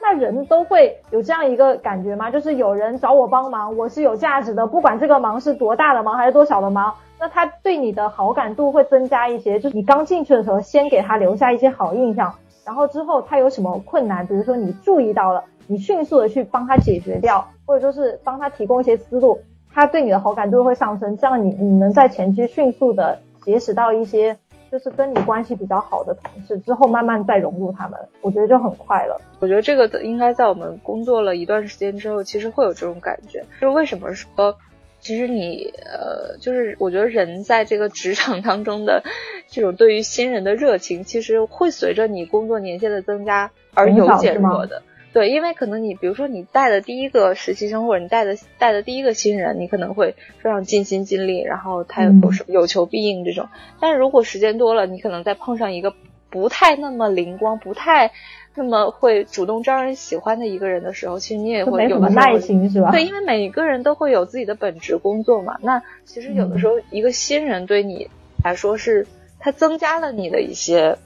那人都会有这样一个感觉吗？就是有人找我帮忙，我是有价值的，不管这个忙是多大的忙还是多小的忙。那他对你的好感度会增加一些，就是你刚进去的时候，先给他留下一些好印象，然后之后他有什么困难，比如说你注意到了，你迅速的去帮他解决掉，或者说是帮他提供一些思路，他对你的好感度会上升，这样你你能在前期迅速的结识到一些就是跟你关系比较好的同事，之后慢慢再融入他们，我觉得就很快了。我觉得这个应该在我们工作了一段时间之后，其实会有这种感觉，就是为什么说。其实你呃，就是我觉得人在这个职场当中的这种对于新人的热情，其实会随着你工作年限的增加而有减弱的。对，因为可能你比如说你带的第一个实习生，或者你带的带的第一个新人，你可能会非常尽心尽力，然后他有什有求必应这种。但是如果时间多了，你可能再碰上一个不太那么灵光，不太。那么会主动招人喜欢的一个人的时候，其实你也会有耐心，是吧？对，因为每一个人都会有自己的本职工作嘛。那其实有的时候，一个新人对你来说是，他增加了你的一些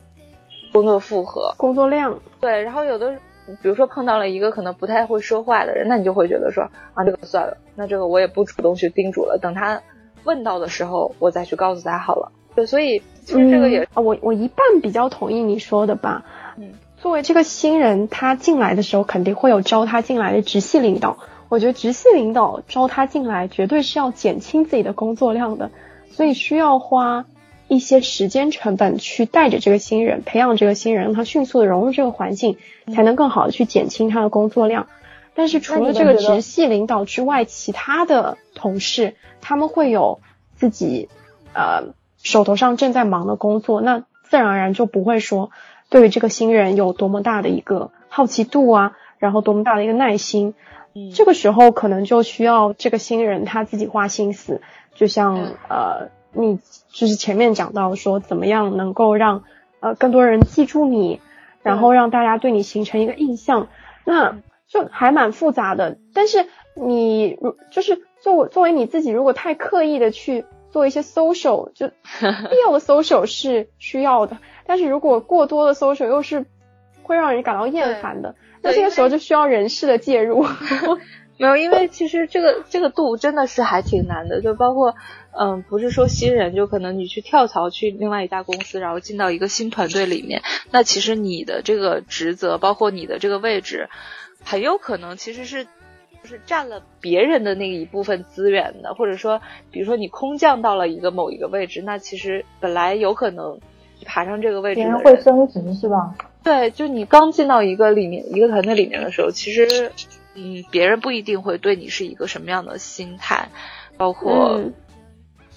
工作负荷、工作量。对，然后有的，比如说碰到了一个可能不太会说话的人，那你就会觉得说啊，这个算了，那这个我也不主动去叮嘱了，等他问到的时候，我再去告诉他好了。对，所以其实这个也啊，我我一半比较同意你说的吧。嗯。作为这个新人，他进来的时候肯定会有招他进来的直系领导。我觉得直系领导招他进来，绝对是要减轻自己的工作量的，所以需要花一些时间成本去带着这个新人，培养这个新人，让他迅速的融入这个环境，才能更好的去减轻他的工作量。但是除了这个直系领导之外，其他的同事他们会有自己呃手头上正在忙的工作，那自然而然就不会说。对于这个新人有多么大的一个好奇度啊，然后多么大的一个耐心，嗯，这个时候可能就需要这个新人他自己花心思，就像呃，你就是前面讲到说怎么样能够让呃更多人记住你，然后让大家对你形成一个印象，那就还蛮复杂的。但是你如就是作作为你自己，如果太刻意的去做一些 social，就 必要的 social 是需要的。但是如果过多的搜索又是会让人感到厌烦的，那这个时候就需要人事的介入。没有，因为其实这个这个度真的是还挺难的，就包括嗯，不是说新人就可能你去跳槽去另外一家公司，然后进到一个新团队里面，那其实你的这个职责，包括你的这个位置，很有可能其实是就是占了别人的那一部分资源的，或者说，比如说你空降到了一个某一个位置，那其实本来有可能。爬上这个位置，别人会升职是吧？对，就你刚进到一个里面一个团队里面的时候，其实，嗯，别人不一定会对你是一个什么样的心态，包括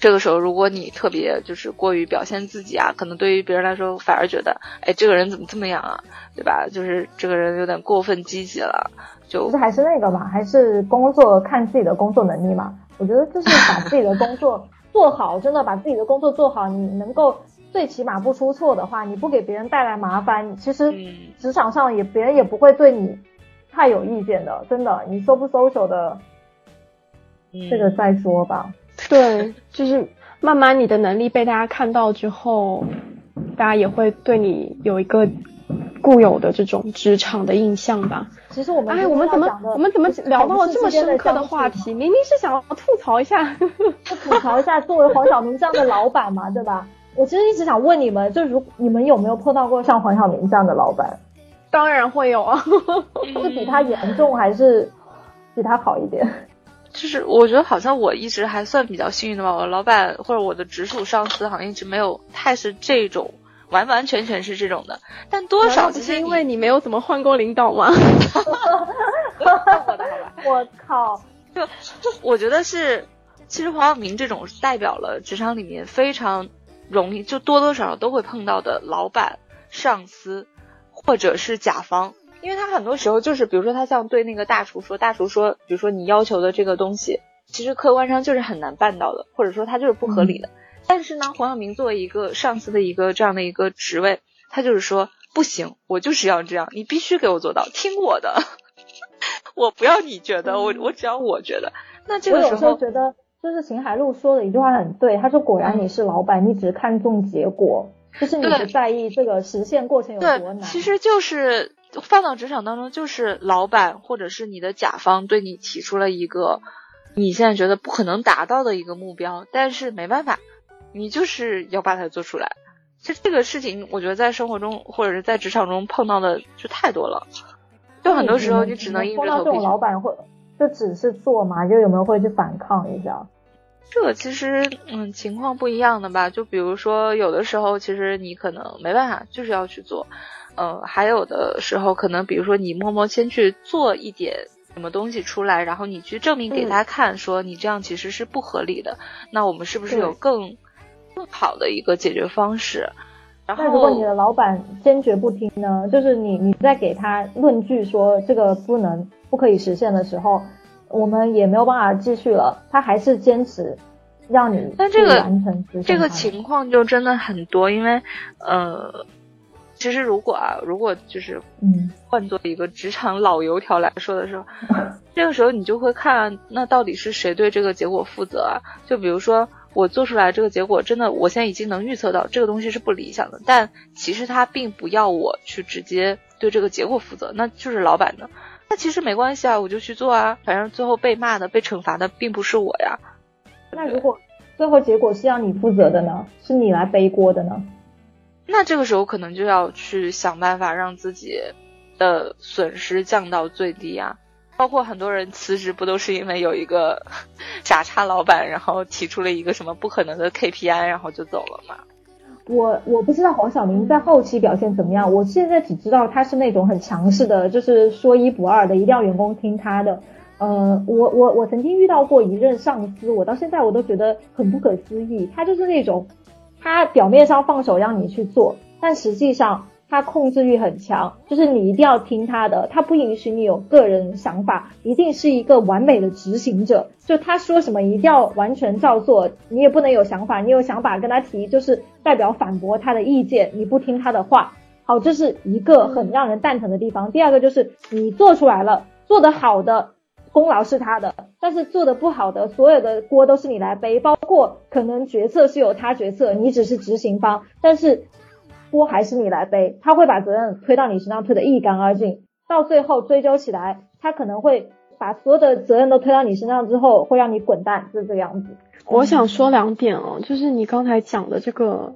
这个时候，如果你特别就是过于表现自己啊，可能对于别人来说反而觉得，哎，这个人怎么这么样啊，对吧？就是这个人有点过分积极了，就还是那个嘛，还是工作看自己的工作能力嘛。我觉得就是把自己的工作 做好，真的把自己的工作做好，你能够。最起码不出错的话，你不给别人带来麻烦，其实职场上也别人也不会对你太有意见的，真的。你收不收手的，这个再说吧。对，就是慢慢你的能力被大家看到之后，大家也会对你有一个固有的这种职场的印象吧。其实我们哎，我们怎么我们怎么聊到了这么深刻的话题？明明是想要吐槽一下，吐槽一下作为黄晓明这样的老板嘛，对吧？我其实一直想问你们，就如你们有没有碰到过像黄晓明这样的老板？当然会有啊，是比他严重还是比他好一点？就是我觉得好像我一直还算比较幸运的吧，我老板或者我的直属上司好像一直没有太是这种完完全全是这种的，但多少就是因为你没有怎么换过领导吗？我靠！就我觉得是，其实黄晓明这种代表了职场里面非常。容易就多多少少都会碰到的老板、上司，或者是甲方，因为他很多时候就是，比如说他像对那个大厨说，大厨说，比如说你要求的这个东西，其实客观上就是很难办到的，或者说他就是不合理的。但是呢，黄晓明作为一个上司的一个这样的一个职位，他就是说不行，我就是要这样，你必须给我做到，听我的，我不要你觉得，我我只要我觉得。那这个时候觉得，就是秦海璐说的一句话很对，他说果然你是老板，你只看重结果，就是你不在意这个实现过程有多难。其实就是放到职场当中，就是老板或者是你的甲方对你提出了一个你现在觉得不可能达到的一个目标，但是没办法。你就是要把它做出来，就这个事情，我觉得在生活中或者是在职场中碰到的就太多了，就很多时候你只能硬着头皮。碰到这种老板会就只是做嘛，就有没有会去反抗一下？这个其实嗯情况不一样的吧，就比如说有的时候其实你可能没办法，就是要去做，嗯，还有的时候可能比如说你默默先去做一点。什么东西出来，然后你去证明给他看，说你这样其实是不合理的。那我们是不是有更更好的一个解决方式？然后，那如果你的老板坚决不听呢？就是你你在给他论据说这个不能不可以实现的时候，我们也没有办法继续了。他还是坚持让你但这个完成这个情况就真的很多，因为呃。其实，如果啊，如果就是嗯，换做一个职场老油条来说的时候，这个时候你就会看，那到底是谁对这个结果负责啊？就比如说，我做出来这个结果，真的，我现在已经能预测到这个东西是不理想的，但其实他并不要我去直接对这个结果负责，那就是老板的。那其实没关系啊，我就去做啊，反正最后被骂的、被惩罚的并不是我呀。那如果最后结果是要你负责的呢？是你来背锅的呢？那这个时候可能就要去想办法让自己的损失降到最低啊，包括很多人辞职不都是因为有一个 傻叉老板，然后提出了一个什么不可能的 KPI，然后就走了嘛？我我不知道黄晓明在后期表现怎么样，我现在只知道他是那种很强势的，就是说一不二的，一定要员工听他的。呃，我我我曾经遇到过一任上司，我到现在我都觉得很不可思议，他就是那种。他表面上放手让你去做，但实际上他控制欲很强，就是你一定要听他的，他不允许你有个人想法，一定是一个完美的执行者。就他说什么一定要完全照做，你也不能有想法，你有想法跟他提，就是代表反驳他的意见，你不听他的话。好，这是一个很让人蛋疼的地方。第二个就是你做出来了，做得好的。功劳是他的，但是做得不好的，所有的锅都是你来背，包括可能决策是由他决策，你只是执行方，但是锅还是你来背，他会把责任推到你身上，推得一干二净，到最后追究起来，他可能会把所有的责任都推到你身上之后，会让你滚蛋，是这个样子。我想说两点哦，就是你刚才讲的这个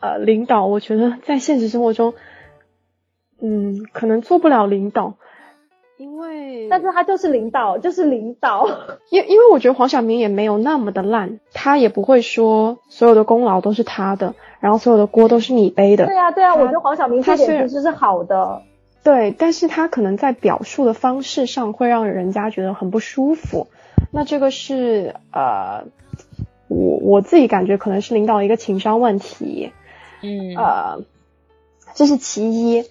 呃领导，我觉得在现实生活中，嗯，可能做不了领导。因为，但是他就是领导，就是领导。因因为我觉得黄晓明也没有那么的烂，他也不会说所有的功劳都是他的，然后所有的锅都是你背的。对呀，对呀，我觉得黄晓明这点其实是好的。对，但是他可能在表述的方式上会让人家觉得很不舒服。那这个是呃，我我自己感觉可能是领导一个情商问题。嗯。呃，这是其一。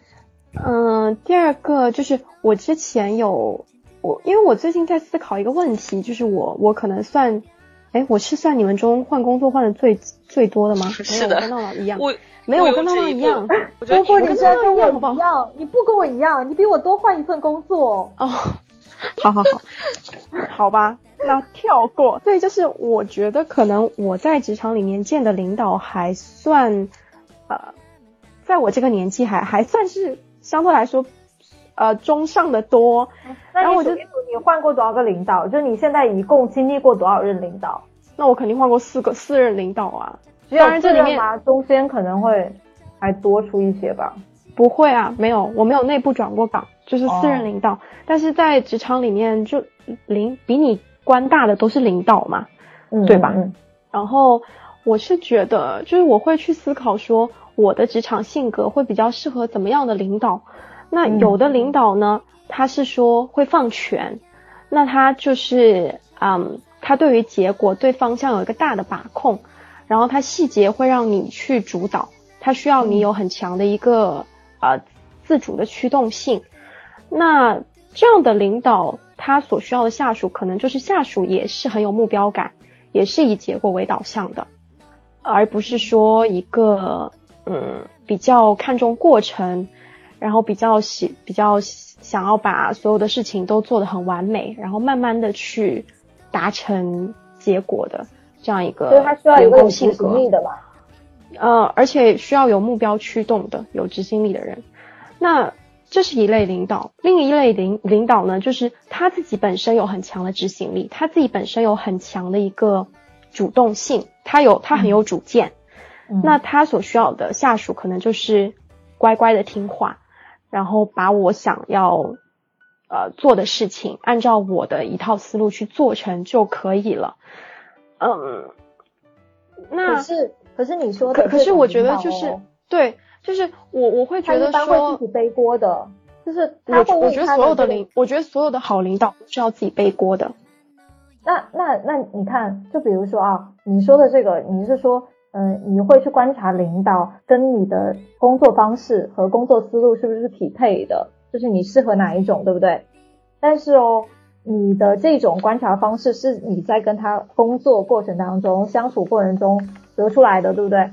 嗯，第二个就是我之前有我，因为我最近在思考一个问题，就是我我可能算，哎，我是算你们中换工作换的最最多的吗？是的，跟闹闹一样。我没有我跟闹闹一样。如果你在跟我一样，你不跟我一样，你比我多换一份工作。哦，好好好，好吧，那跳过。对，就是我觉得可能我在职场里面见的领导还算，呃，在我这个年纪还还算是。相对来说，呃，中上的多。那我就你换过多少个领导？就你现在一共经历过多少任领导？那我肯定换过四个四任领导啊。当然这里面中间可能会还多出一些吧。不会啊，没有，我没有内部转过岗，就是四任领导。但是在职场里面，就领比你官大的都是领导嘛，对吧？然后我是觉得，就是我会去思考说。我的职场性格会比较适合怎么样的领导？那有的领导呢，他是说会放权，那他就是嗯，他对于结果、对方向有一个大的把控，然后他细节会让你去主导，他需要你有很强的一个呃自主的驱动性。那这样的领导，他所需要的下属可能就是下属也是很有目标感，也是以结果为导向的。而不是说一个嗯比较看重过程，然后比较喜比较想要把所有的事情都做得很完美，然后慢慢的去达成结果的这样一个所以他需要有执行力的吧？呃，而且需要有目标驱动的、有执行力的人。那这是一类领导，另一类领领导呢，就是他自己本身有很强的执行力，他自己本身有很强的一个主动性，他有他很有主见。那他所需要的下属可能就是乖乖的听话，然后把我想要呃做的事情按照我的一套思路去做成就可以了。嗯，那可是可是你说的，可是我觉得就是对。就是我我会觉得说，自己背锅的，就是我我觉得所有的领，我觉得所有的好领导都是要自己背锅的。那那那你看，就比如说啊，你说的这个，你是说，嗯，你会去观察领导跟你的工作方式和工作思路是不是匹配的，就是你适合哪一种，对不对？但是哦，你的这种观察方式是你在跟他工作过程当中、相处过程中得出来的，对不对？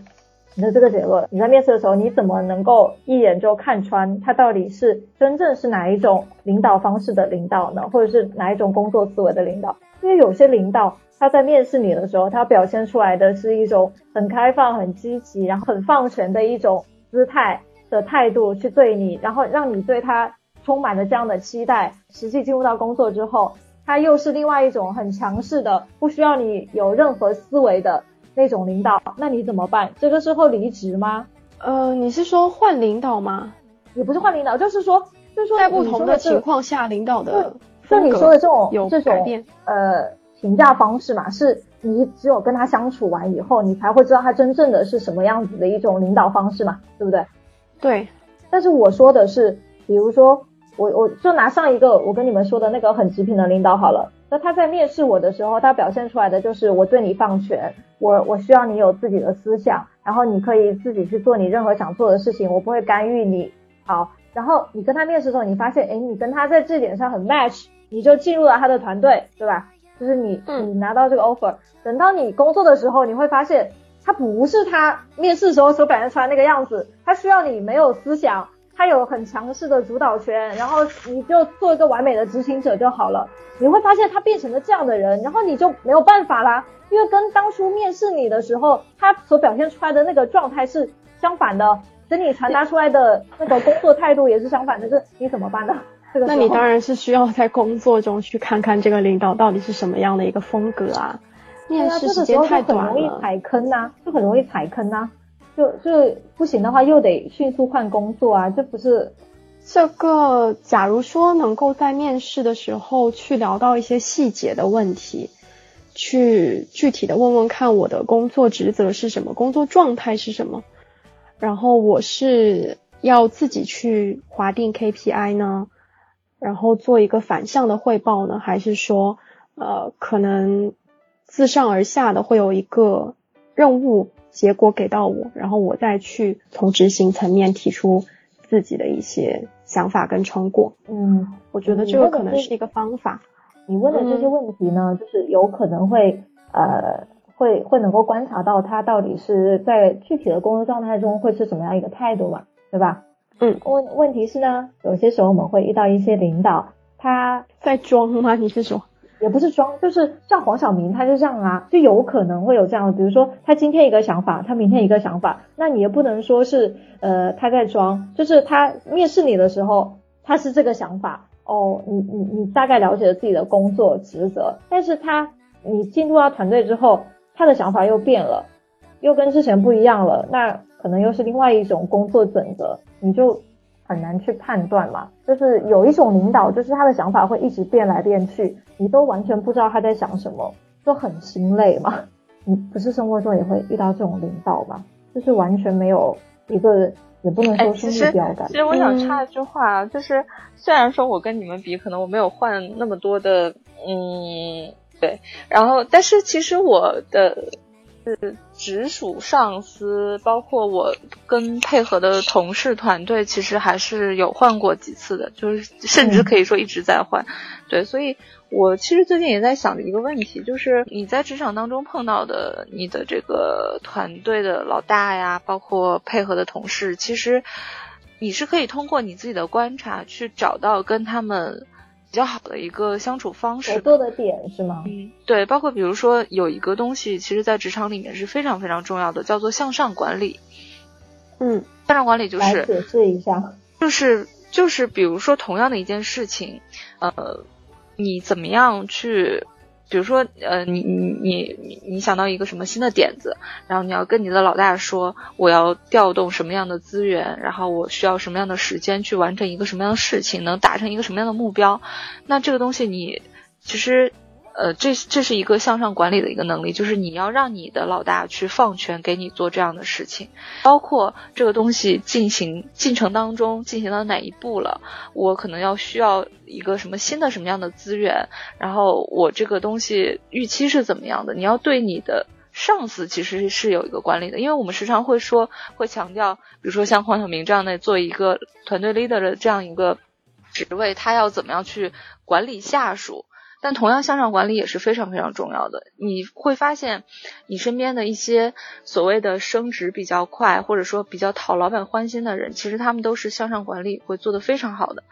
你的这个结论，你在面试的时候，你怎么能够一眼就看穿他到底是真正是哪一种领导方式的领导呢？或者是哪一种工作思维的领导？因为有些领导他在面试你的时候，他表现出来的是一种很开放、很积极，然后很放权的一种姿态的态度去对你，然后让你对他充满了这样的期待。实际进入到工作之后，他又是另外一种很强势的，不需要你有任何思维的。那种领导，那你怎么办？这个时候离职吗？呃，你是说换领导吗？也不是换领导，就是说，就是说，在不同的情况下，领导的就你说的这种有这种呃评价方式嘛，是你只有跟他相处完以后，你才会知道他真正的是什么样子的一种领导方式嘛，对不对？对。但是我说的是，比如说我我就拿上一个我跟你们说的那个很极品的领导好了。那他在面试我的时候，他表现出来的就是我对你放权，我我需要你有自己的思想，然后你可以自己去做你任何想做的事情，我不会干预你。好，然后你跟他面试的时候，你发现，哎，你跟他在这点上很 match，你就进入了他的团队，对吧？就是你你拿到这个 offer，等到你工作的时候，你会发现他不是他面试时候所表现出来那个样子，他需要你没有思想。他有很强势的主导权，然后你就做一个完美的执行者就好了。你会发现他变成了这样的人，然后你就没有办法啦，因为跟当初面试你的时候他所表现出来的那个状态是相反的，跟你传达出来的那个工作态度也是相反的，是你怎么办呢？这个那你当然是需要在工作中去看看这个领导到底是什么样的一个风格啊。面试时间太短了，很容易踩坑呐，就很容易踩坑呐。就就不行的话，又得迅速换工作啊！这不是这个。假如说能够在面试的时候去聊到一些细节的问题，去具体的问问看我的工作职责是什么，工作状态是什么，然后我是要自己去划定 KPI 呢，然后做一个反向的汇报呢，还是说呃可能自上而下的会有一个任务？结果给到我，然后我再去从执行层面提出自己的一些想法跟成果。嗯，我觉得这个可能是一个方法。你问的这些问题呢，就是有可能会呃会会能够观察到他到底是在具体的工作状态中会是什么样一个态度嘛，对吧？嗯。问问题是呢，有些时候我们会遇到一些领导，他在装吗？你是说？也不是装，就是像黄晓明，他就这样啊，就有可能会有这样，比如说他今天一个想法，他明天一个想法，那你也不能说是呃他在装，就是他面试你的时候他是这个想法，哦，你你你大概了解了自己的工作职责，但是他你进入到团队之后，他的想法又变了，又跟之前不一样了，那可能又是另外一种工作准则，你就很难去判断嘛，就是有一种领导，就是他的想法会一直变来变去。你都完全不知道他在想什么，就很心累嘛。你不是生活中也会遇到这种领导吗？就是完全没有一个，也不能说是目标感。其实我想插一句话，就是虽然说我跟你们比，可能我没有换那么多的，嗯，对，然后但是其实我的是直属上司，包括我跟配合的同事团队，其实还是有换过几次的，就是甚至可以说一直在换。对，所以我其实最近也在想着一个问题，就是你在职场当中碰到的你的这个团队的老大呀，包括配合的同事，其实你是可以通过你自己的观察去找到跟他们。比较好的一个相处方式，合作的点是吗？嗯，对，包括比如说有一个东西，其实在职场里面是非常非常重要的，叫做向上管理。嗯，向上管理就是解释一下，就是就是比如说同样的一件事情，呃，你怎么样去？比如说，呃，你你你你想到一个什么新的点子，然后你要跟你的老大说，我要调动什么样的资源，然后我需要什么样的时间去完成一个什么样的事情，能达成一个什么样的目标，那这个东西你其实。呃，这这是一个向上管理的一个能力，就是你要让你的老大去放权给你做这样的事情，包括这个东西进行进程当中进行到哪一步了，我可能要需要一个什么新的什么样的资源，然后我这个东西预期是怎么样的，你要对你的上司其实是有一个管理的，因为我们时常会说会强调，比如说像黄晓明这样的做一个团队 leader 的这样一个职位，他要怎么样去管理下属。但同样，向上管理也是非常非常重要的。你会发现，你身边的一些所谓的升职比较快，或者说比较讨老板欢心的人，其实他们都是向上管理会做得非常好的。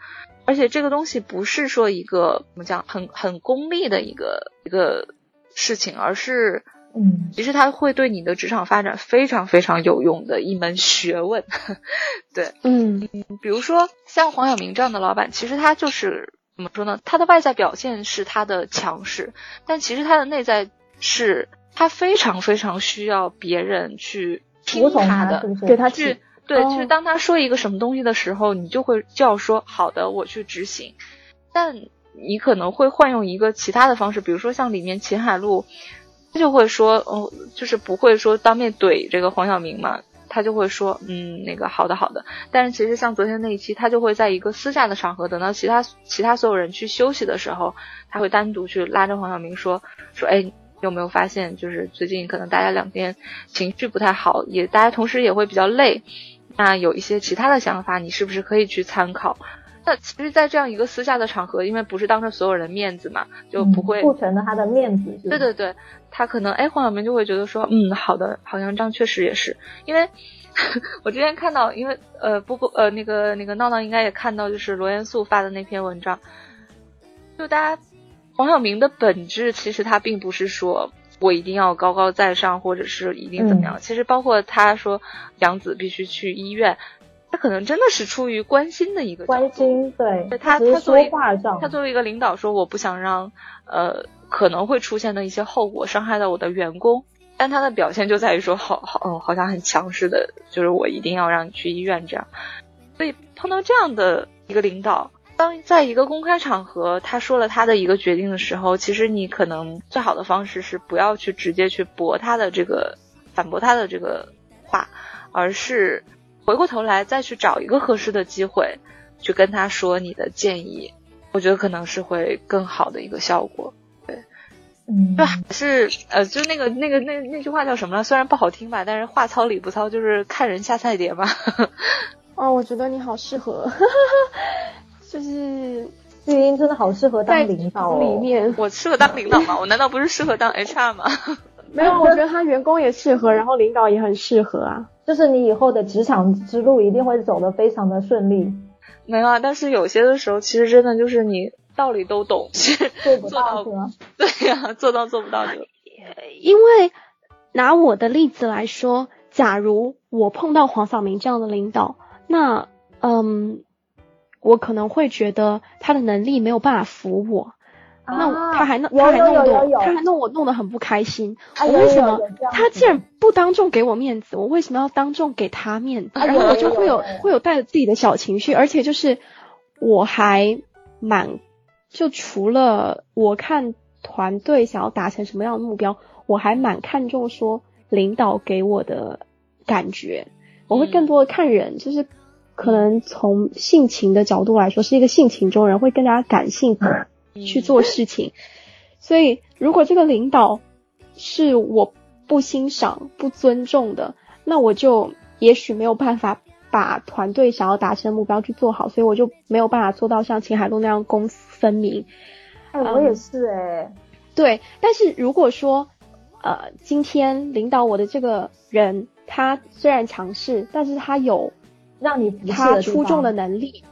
而且这个东西不是说一个怎么讲很很功利的一个一个事情，而是嗯，其实它会对你的职场发展非常非常有用的一门学问。对，嗯，比如说像黄晓明这样的老板，其实他就是。怎么说呢？他的外在表现是他的强势，但其实他的内在是他非常非常需要别人去听他的，给他去对，就是当他说一个什么东西的时候，你就会就要说好的，我去执行。但你可能会换用一个其他的方式，比如说像里面秦海璐，他就会说，哦，就是不会说当面怼这个黄晓明嘛。他就会说，嗯，那个好的好的，但是其实像昨天那一期，他就会在一个私下的场合，等到其他其他所有人去休息的时候，他会单独去拉着黄晓明说说，哎，有没有发现，就是最近可能大家两边情绪不太好，也大家同时也会比较累，那有一些其他的想法，你是不是可以去参考？那其实，在这样一个私下的场合，因为不是当着所有人面子嘛，就不会顾全了他的面子。对对对，他可能哎，黄晓明就会觉得说，嗯，好的，好像这样确实也是。因为 我之前看到，因为呃，不不呃，那个那个闹闹应该也看到，就是罗元素发的那篇文章，就大家黄晓明的本质，其实他并不是说我一定要高高在上，或者是一定怎么样。其实包括他说杨紫必须去医院。他可能真的是出于关心的一个关心，对他他作为他作为一个领导说，我不想让呃可能会出现的一些后果伤害到我的员工，但他的表现就在于说，好好嗯，好像很强势的，就是我一定要让你去医院这样。所以碰到这样的一个领导，当在一个公开场合他说了他的一个决定的时候，其实你可能最好的方式是不要去直接去驳他的这个反驳他的这个话，而是。回过头来再去找一个合适的机会，去跟他说你的建议，我觉得可能是会更好的一个效果。对，嗯，就还是呃，就那个那个那那句话叫什么了？虽然不好听吧，但是话糙理不糙，就是看人下菜碟嘛。哦，我觉得你好适合，就是玉英真的好适合当领导里面，我适合当领导吗？我难道不是适合当 HR 吗？没有，我觉得他员工也适合，然后领导也很适合啊。就是你以后的职场之路一定会走得非常的顺利。没有啊，但是有些的时候，其实真的就是你道理都懂，做不到对呀，做到做不到就。因为拿我的例子来说，假如我碰到黄晓明这样的领导，那嗯，我可能会觉得他的能力没有办法服我。那他还弄，他还弄我，他还弄我，弄得很不开心。我为什么？他既然不当众给我面子，我为什么要当众给他面子？然后我就会有会有带着自己的小情绪，而且就是我还蛮就除了我看团队想要达成什么样的目标，我还蛮看重说领导给我的感觉。我会更多的看人，就是可能从性情的角度来说，是一个性情中人，会更加感性。去做事情，所以如果这个领导是我不欣赏、不尊重的，那我就也许没有办法把团队想要达成的目标去做好，所以我就没有办法做到像秦海璐那样公私分明。哎，我也是哎。对，但是如果说，呃，今天领导我的这个人，他虽然强势，但是他有让你他出众的能力，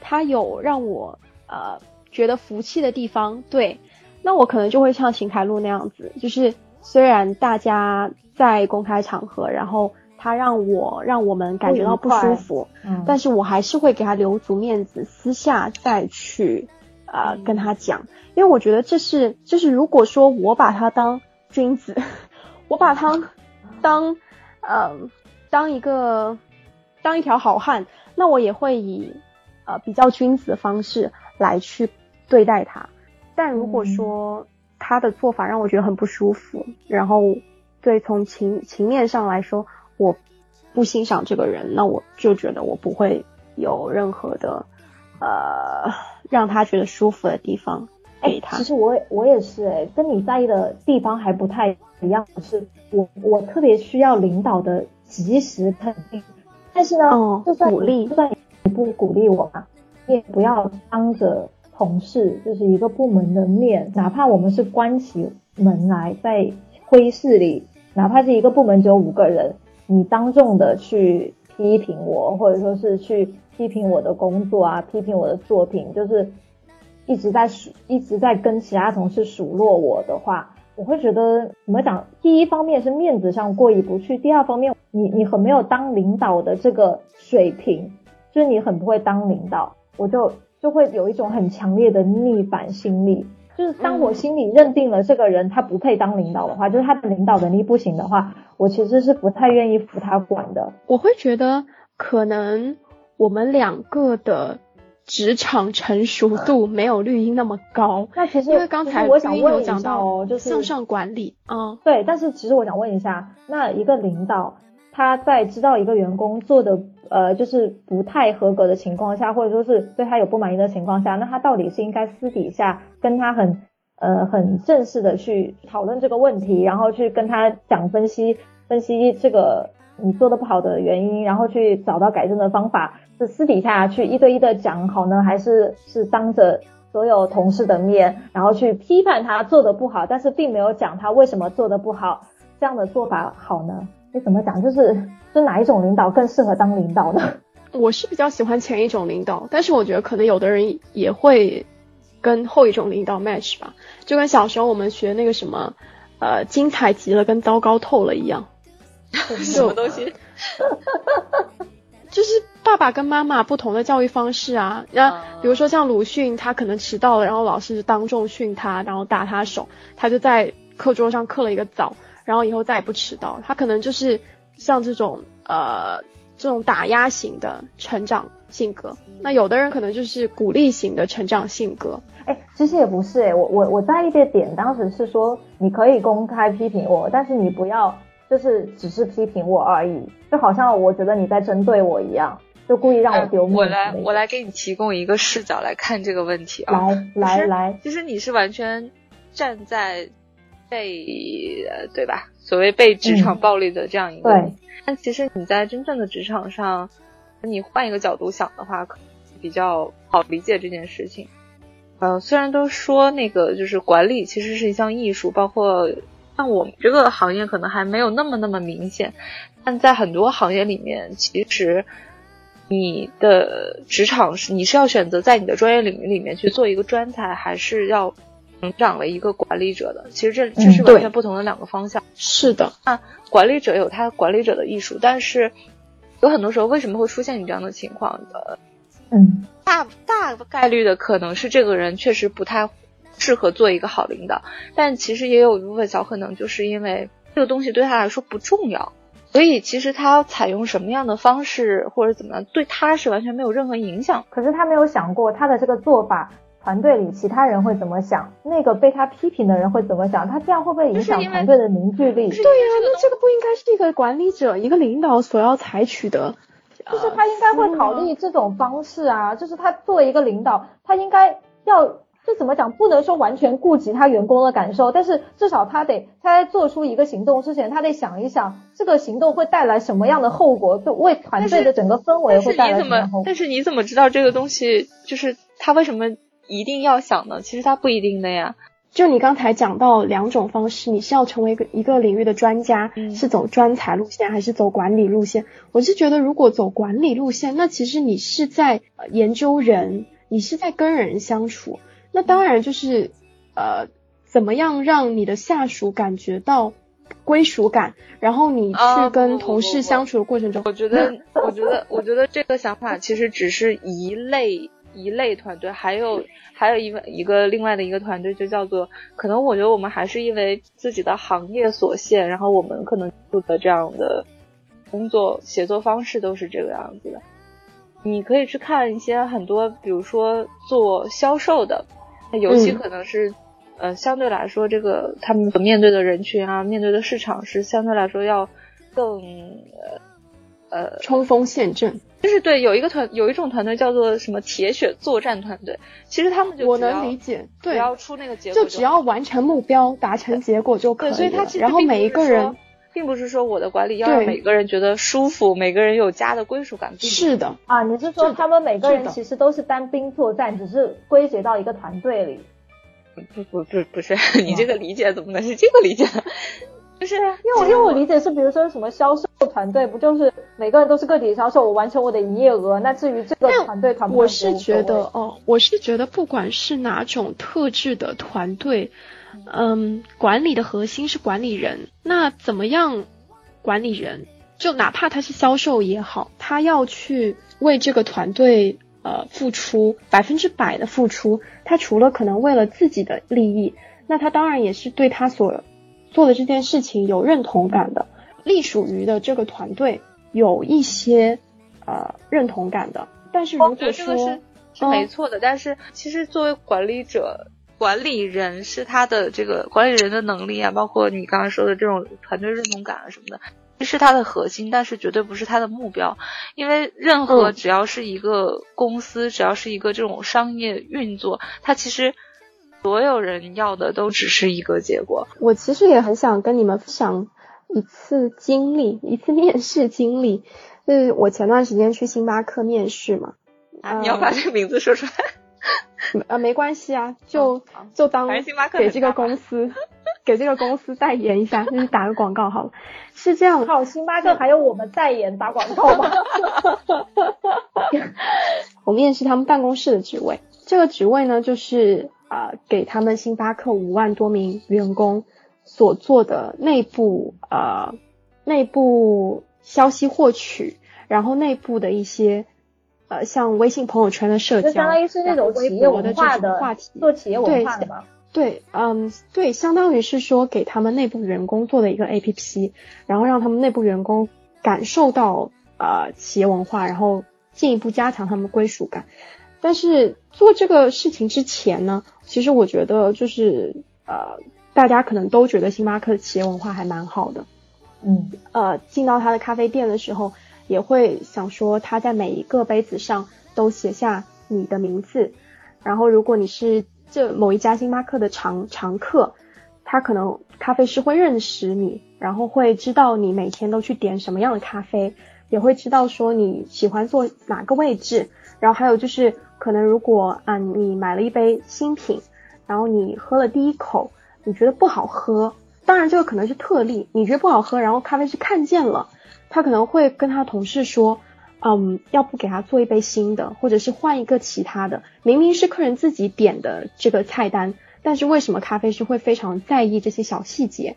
他有让我呃觉得服气的地方，对，那我可能就会像秦海璐那样子，就是虽然大家在公开场合，然后他让我让我们感觉到不舒服，嗯，但是我还是会给他留足面子，私下再去。啊，跟他讲，因为我觉得这是，就是如果说我把他当君子，我把他当，呃，当一个，当一条好汉，那我也会以，呃，比较君子的方式来去对待他。但如果说他的做法让我觉得很不舒服，然后对从情情面上来说，我不欣赏这个人，那我就觉得我不会有任何的。呃，让他觉得舒服的地方给他。其实我我也是哎，跟你在意的地方还不太一样。是我我特别需要领导的及时肯定，但是呢，就算鼓励，就算你不鼓励我嘛，你也不要当着同事，就是一个部门的面，哪怕我们是关起门来在会议室里，哪怕是一个部门只有五个人，你当众的去批评我，或者说是去。批评我的工作啊，批评我的作品，就是一直在数，一直在跟其他同事数落我的话，我会觉得怎么讲？第一方面是面子上过意不去，第二方面你你很没有当领导的这个水平，就是你很不会当领导，我就就会有一种很强烈的逆反心理，就是当我心里认定了这个人他不配当领导的话，就是他的领导能力不行的话，我其实是不太愿意服他管的。我会觉得可能。我们两个的职场成熟度没有绿茵那么高。那其实因为刚才我想问一下哦，就是向上管理嗯。对，但是其实我想问一下，那一个领导他在知道一个员工做的呃就是不太合格的情况下，或者说是对他有不满意的情况下，那他到底是应该私底下跟他很呃很正式的去讨论这个问题，然后去跟他讲分析分析这个你做的不好的原因，然后去找到改正的方法？是私底下去一对一的讲好呢，还是是当着所有同事的面，然后去批判他做的不好，但是并没有讲他为什么做的不好，这样的做法好呢？你怎么讲？就是是哪一种领导更适合当领导呢？我是比较喜欢前一种领导，但是我觉得可能有的人也会跟后一种领导 match 吧，就跟小时候我们学那个什么，呃，精彩极了跟糟糕透了一样，什么东西？就是爸爸跟妈妈不同的教育方式啊，那比如说像鲁迅，他可能迟到了，然后老师当众训他，然后打他手，他就在课桌上刻了一个枣，然后以后再也不迟到。他可能就是像这种呃这种打压型的成长性格，那有的人可能就是鼓励型的成长性格。哎，其实也不是哎，我我我在意的点当时是说，你可以公开批评我，但是你不要。就是只是批评我而已，就好像我觉得你在针对我一样，就故意让我丢面子。我来，我来给你提供一个视角来看这个问题啊。来来来，其实你是完全站在被对吧？所谓被职场暴力的这样一个。对。但其实你在真正的职场上，你换一个角度想的话，可比较好理解这件事情。呃，虽然都说那个就是管理其实是一项艺术，包括。像我们这个行业可能还没有那么那么明显，但在很多行业里面，其实你的职场是你是要选择在你的专业领域里面去做一个专才，还是要成长为一个管理者的？其实这这是完全不同的两个方向。是的，那管理者有他管理者的艺术，但是有很多时候为什么会出现你这样的情况？呃，嗯，大大概率的可能是这个人确实不太。适合做一个好领导，但其实也有一部分小可能，就是因为这个东西对他来说不重要，所以其实他采用什么样的方式或者怎么样，对他是完全没有任何影响。可是他没有想过他的这个做法，团队里其他人会怎么想，那个被他批评的人会怎么想，他这样会不会影响团队的凝聚力？对呀，那这个不应该是一个管理者、一个领导所要采取的，就是他应该会考虑这种方式啊，就是他作为一个领导，他应该要。这怎么讲？不能说完全顾及他员工的感受，但是至少他得他在做出一个行动之前，他得想一想这个行动会带来什么样的后果，就为团队的整个氛围会带来什么后果。但是你怎么知道这个东西就是他为什么一定要想的？其实他不一定的呀。就你刚才讲到两种方式，你是要成为一个一个领域的专家，是走专才路线还是走管理路线？我是觉得如果走管理路线，那其实你是在研究人，你是在跟人相处。那当然就是，呃，怎么样让你的下属感觉到归属感，然后你去跟同事相处的过程中，我觉得，我觉得，我觉得这个想法其实只是一类一类团队，还有还有一个一个另外的一个团队，就叫做，可能我觉得我们还是因为自己的行业所限，然后我们可能做的这样的工作协作方式都是这个样子的。你可以去看一些很多，比如说做销售的。尤其可能是，呃，相对来说，这个他们所面对的人群啊，面对的市场是相对来说要更呃呃冲锋陷阵。就是对，有一个团有一种团队叫做什么铁血作战团队，其实他们就我能理解，对，只要出那个结果，就只要完成目标，达成结果就可以了。所以他其实然后每一个人。并不是说我的管理要让每个人觉得舒服，每个人有家的归属感。是的啊，你是说他们每个人其实都是单兵作战，只是归结到一个团队里？不不不不是，你这个理解怎么能是 这个理解？就是因为因为我理解是，比如说什么销售团队，不就是每个人都是个体销售，我完成我的营业额。那至于这个团队团，我是觉得哦，我是觉得不管是哪种特质的团队。嗯，管理的核心是管理人。那怎么样管理人？就哪怕他是销售也好，他要去为这个团队呃付出百分之百的付出。他除了可能为了自己的利益，那他当然也是对他所做的这件事情有认同感的，隶属于的这个团队有一些呃认同感的。但是如果说是是没错的，但是其实作为管理者。管理人是他的这个管理人的能力啊，包括你刚刚说的这种团队认同感啊什么的，是他的核心，但是绝对不是他的目标。因为任何只要是一个公司，只要是一个这种商业运作，它其实所有人要的都只是一个结果。我其实也很想跟你们分享一次经历，一次面试经历，就是我前段时间去星巴克面试嘛。啊，你要把这个名字说出来。呃，没关系啊，就就当给这个公司 给这个公司代言一下，就是打个广告好了。是这样，好，星巴克还有我们代言打广告吗？我面试他们办公室的职位，这个职位呢，就是啊，给他们星巴克五万多名员工所做的内部啊内部消息获取，然后内部的一些。呃，像微信朋友圈的社交，就相当于是那种企业文化的话题，做企业文化的嘛。对，嗯，对，相当于是说给他们内部员工做的一个 A P P，然后让他们内部员工感受到呃企业文化，然后进一步加强他们归属感。但是做这个事情之前呢，其实我觉得就是呃，大家可能都觉得星巴克的企业文化还蛮好的。嗯，呃，进到他的咖啡店的时候。也会想说他在每一个杯子上都写下你的名字，然后如果你是这某一家星巴克的常常客，他可能咖啡师会认识你，然后会知道你每天都去点什么样的咖啡，也会知道说你喜欢坐哪个位置，然后还有就是可能如果啊你买了一杯新品，然后你喝了第一口，你觉得不好喝，当然这个可能是特例，你觉得不好喝，然后咖啡师看见了。他可能会跟他同事说，嗯，要不给他做一杯新的，或者是换一个其他的。明明是客人自己点的这个菜单，但是为什么咖啡师会非常在意这些小细节？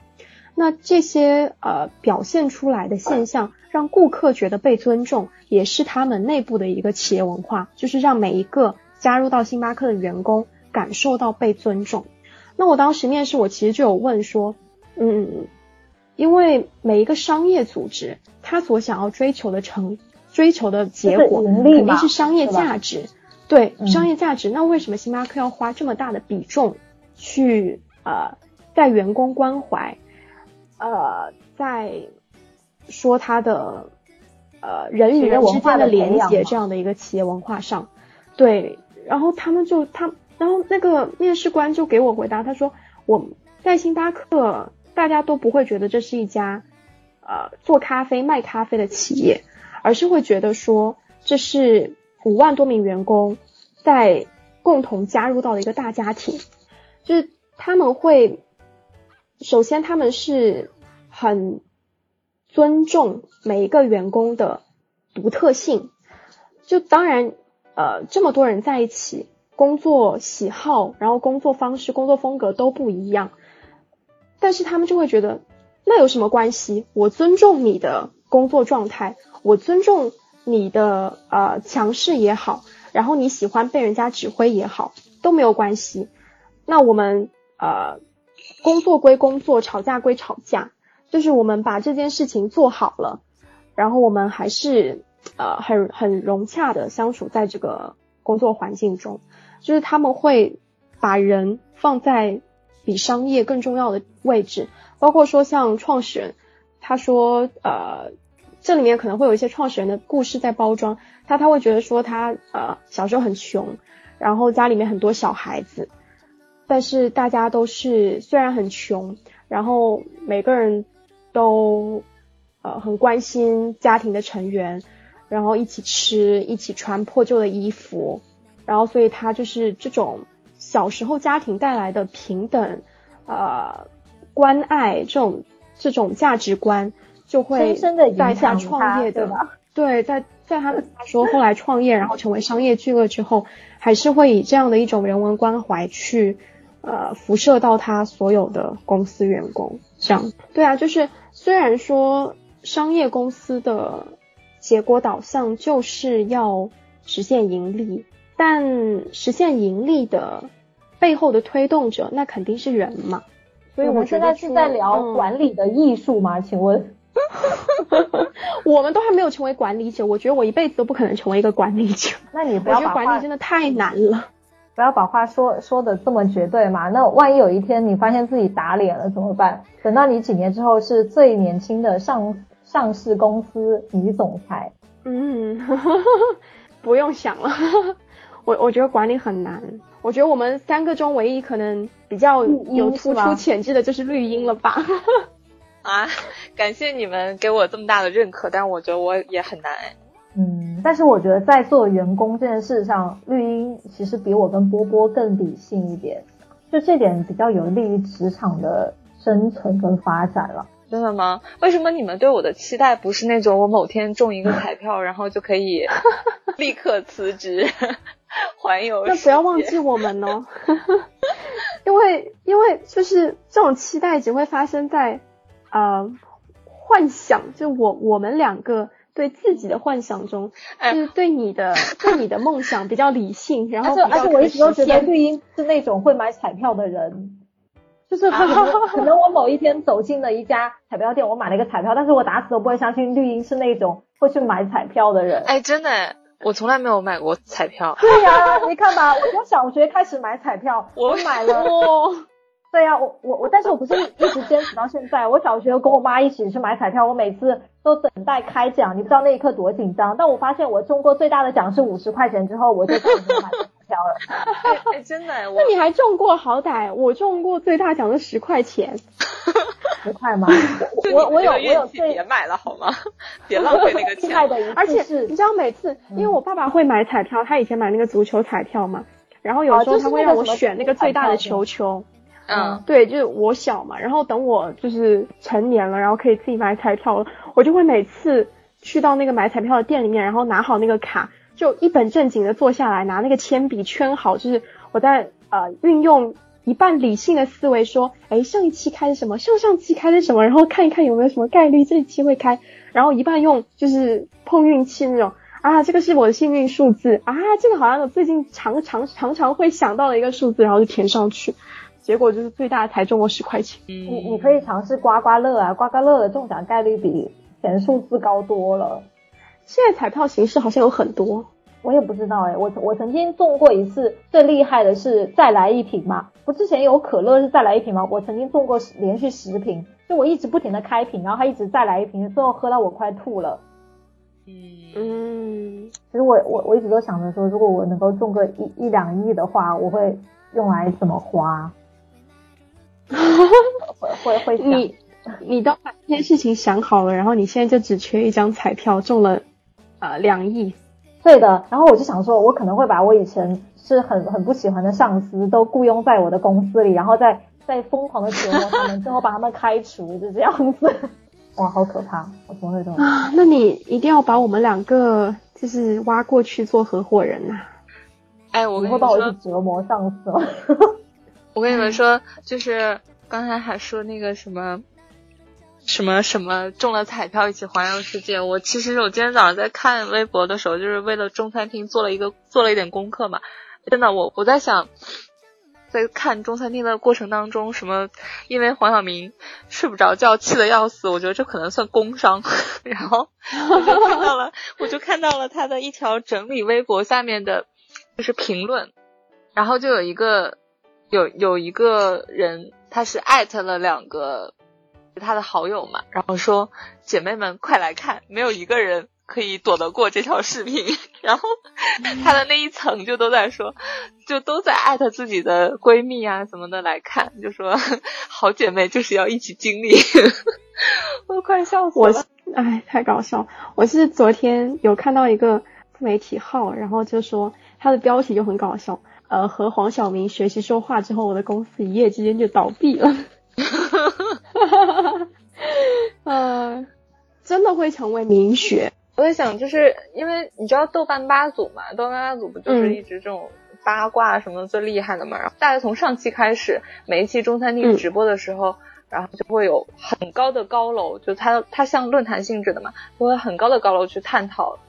那这些呃表现出来的现象，让顾客觉得被尊重，也是他们内部的一个企业文化，就是让每一个加入到星巴克的员工感受到被尊重。那我当时面试，我其实就有问说，嗯。因为每一个商业组织，他所想要追求的成追求的结果，肯定是商业价值。对，商业价值。那为什么星巴克要花这么大的比重去呃，在员工关怀，呃，在说他的呃人与人之间的连接这样的一个企业文化上？对，然后他们就他然后那个面试官就给我回答，他说我在星巴克，大家都不会觉得这是一家呃做咖啡卖咖啡的企业，而是会觉得说这是五万多名员工在共同加入到的一个大家庭，就是他们会首先他们是很尊重每一个员工的独特性，就当然呃这么多人在一起。工作喜好，然后工作方式、工作风格都不一样，但是他们就会觉得那有什么关系？我尊重你的工作状态，我尊重你的呃强势也好，然后你喜欢被人家指挥也好，都没有关系。那我们呃工作归工作，吵架归吵架，就是我们把这件事情做好了，然后我们还是呃很很融洽的相处在这个工作环境中。就是他们会把人放在比商业更重要的位置，包括说像创始人，他说呃这里面可能会有一些创始人的故事在包装，他他会觉得说他呃小时候很穷，然后家里面很多小孩子，但是大家都是虽然很穷，然后每个人都呃很关心家庭的成员，然后一起吃，一起穿破旧的衣服。然后，所以他就是这种小时候家庭带来的平等，呃，关爱这种这种价值观，就会在他创业的对，在在他说后来创业，然后成为商业巨鳄之后，还是会以这样的一种人文关怀去呃辐射到他所有的公司员工。这样对啊，就是虽然说商业公司的结果导向就是要实现盈利。但实现盈利的背后的推动者，那肯定是人嘛。所以我们现在是在聊管理的艺术吗？请问，我们都还没有成为管理者，我觉得我一辈子都不可能成为一个管理者。那你不要把管理真的太难了，不要把话说说的这么绝对嘛。那万一有一天你发现自己打脸了怎么办？等到你几年之后是最年轻的上上市公司女总裁，嗯，不用想了。我我觉得管理很难，我觉得我们三个中唯一可能比较有突出潜质的就是绿茵了吧？啊，感谢你们给我这么大的认可，但我觉得我也很难。嗯，但是我觉得在做员工这件事上，绿茵其实比我跟波波更理性一点，就这点比较有利于职场的生存跟发展了。真的吗？为什么你们对我的期待不是那种我某天中一个彩票，然后就可以 立刻辞职？环游，那不要忘记我们哦，因为因为就是这种期待只会发生在呃幻想，就我我们两个对自己的幻想中，就是对你的 对你的梦想比较理性，然后而且我一直都觉得绿茵是那种会买彩票的人，就是可能 可能我某一天走进了一家彩票店，我买了一个彩票，但是我打死都不会相信绿茵是那种会去买彩票的人。哎，真的。我从来没有买过彩票。对呀，你看吧，我从小学开始买彩票，我买了。对呀，我我我，但是我不是 一直坚持到现在。我小学跟我妈一起去买彩票，我每次都等待开奖，你不知道那一刻多紧张。但我发现我中过最大的奖是五十块钱之后，我就开始买彩票了。哎，真的？那你还中过？好歹我中过最大奖是十块钱。十块吗？我我有我有最别买了好吗？别浪费那个钱。而且你知道每次，因为我爸爸会买彩票，他以前买那个足球彩票嘛，然后有时候他会让我选那个最大的球球。嗯，对，就是我小嘛，然后等我就是成年了，然后可以自己买彩票了，我就会每次去到那个买彩票的店里面，然后拿好那个卡，就一本正经的坐下来，拿那个铅笔圈好，就是我在呃运用。一半理性的思维说，哎，上一期开的什么？上上期开的什么？然后看一看有没有什么概率这一期会开。然后一半用就是碰运气那种啊，这个是我的幸运数字啊，这个好像我最近常常常常会想到的一个数字，然后就填上去。结果就是最大才中过十块钱。你你可以尝试刮刮乐啊，刮刮乐的中奖概率比前数字高多了。现在彩票形式好像有很多。我也不知道哎，我我曾经中过一次，最厉害的是再来一瓶嘛。不之前有可乐是再来一瓶吗？我曾经中过连续十瓶，就我一直不停的开瓶，然后他一直再来一瓶，最后喝到我快吐了。嗯嗯，其实我我我一直都想着说，如果我能够中个一一两亿的话，我会用来怎么花？会会会你你都把这件事情想好了，然后你现在就只缺一张彩票中了呃两亿。对的，然后我就想说，我可能会把我以前是很很不喜欢的上司都雇佣在我的公司里，然后再再疯狂的折磨他们，最后把他们开除，就这样子。哇，好可怕！我怎么会这么？啊，那你一定要把我们两个就是挖过去做合伙人呐！哎，我会把我去折磨上司吗？我跟你们说，就是刚才还说那个什么什么什么中了彩票一起环游世界。我其实我今天早上在看微博的时候，就是为了中餐厅做了一个做了一点功课嘛。真的，我我在想。在看中餐厅的过程当中，什么因为黄晓明睡不着觉，气得要死，我觉得这可能算工伤。然后我就看到了，我就看到了他的一条整理微博下面的，就是评论，然后就有一个有有一个人，他是艾特了两个他的好友嘛，然后说姐妹们快来看，没有一个人。可以躲得过这条视频，然后他的那一层就都在说，就都在艾特自己的闺蜜啊什么的来看，就说 好姐妹就是要一起经历，我快笑死了。哎，太搞笑！我是昨天有看到一个自媒体号，然后就说他的标题就很搞笑，呃，和黄晓明学习说话之后，我的公司一夜之间就倒闭了。呃，真的会成为名学。我在想，就是因为你知道豆瓣八组嘛，豆瓣八组不就是一直这种八卦什么最厉害的嘛？然后大概从上期开始，每一期中餐厅直播的时候，然后就会有很高的高楼，就它它像论坛性质的嘛，就会很高的高楼去探讨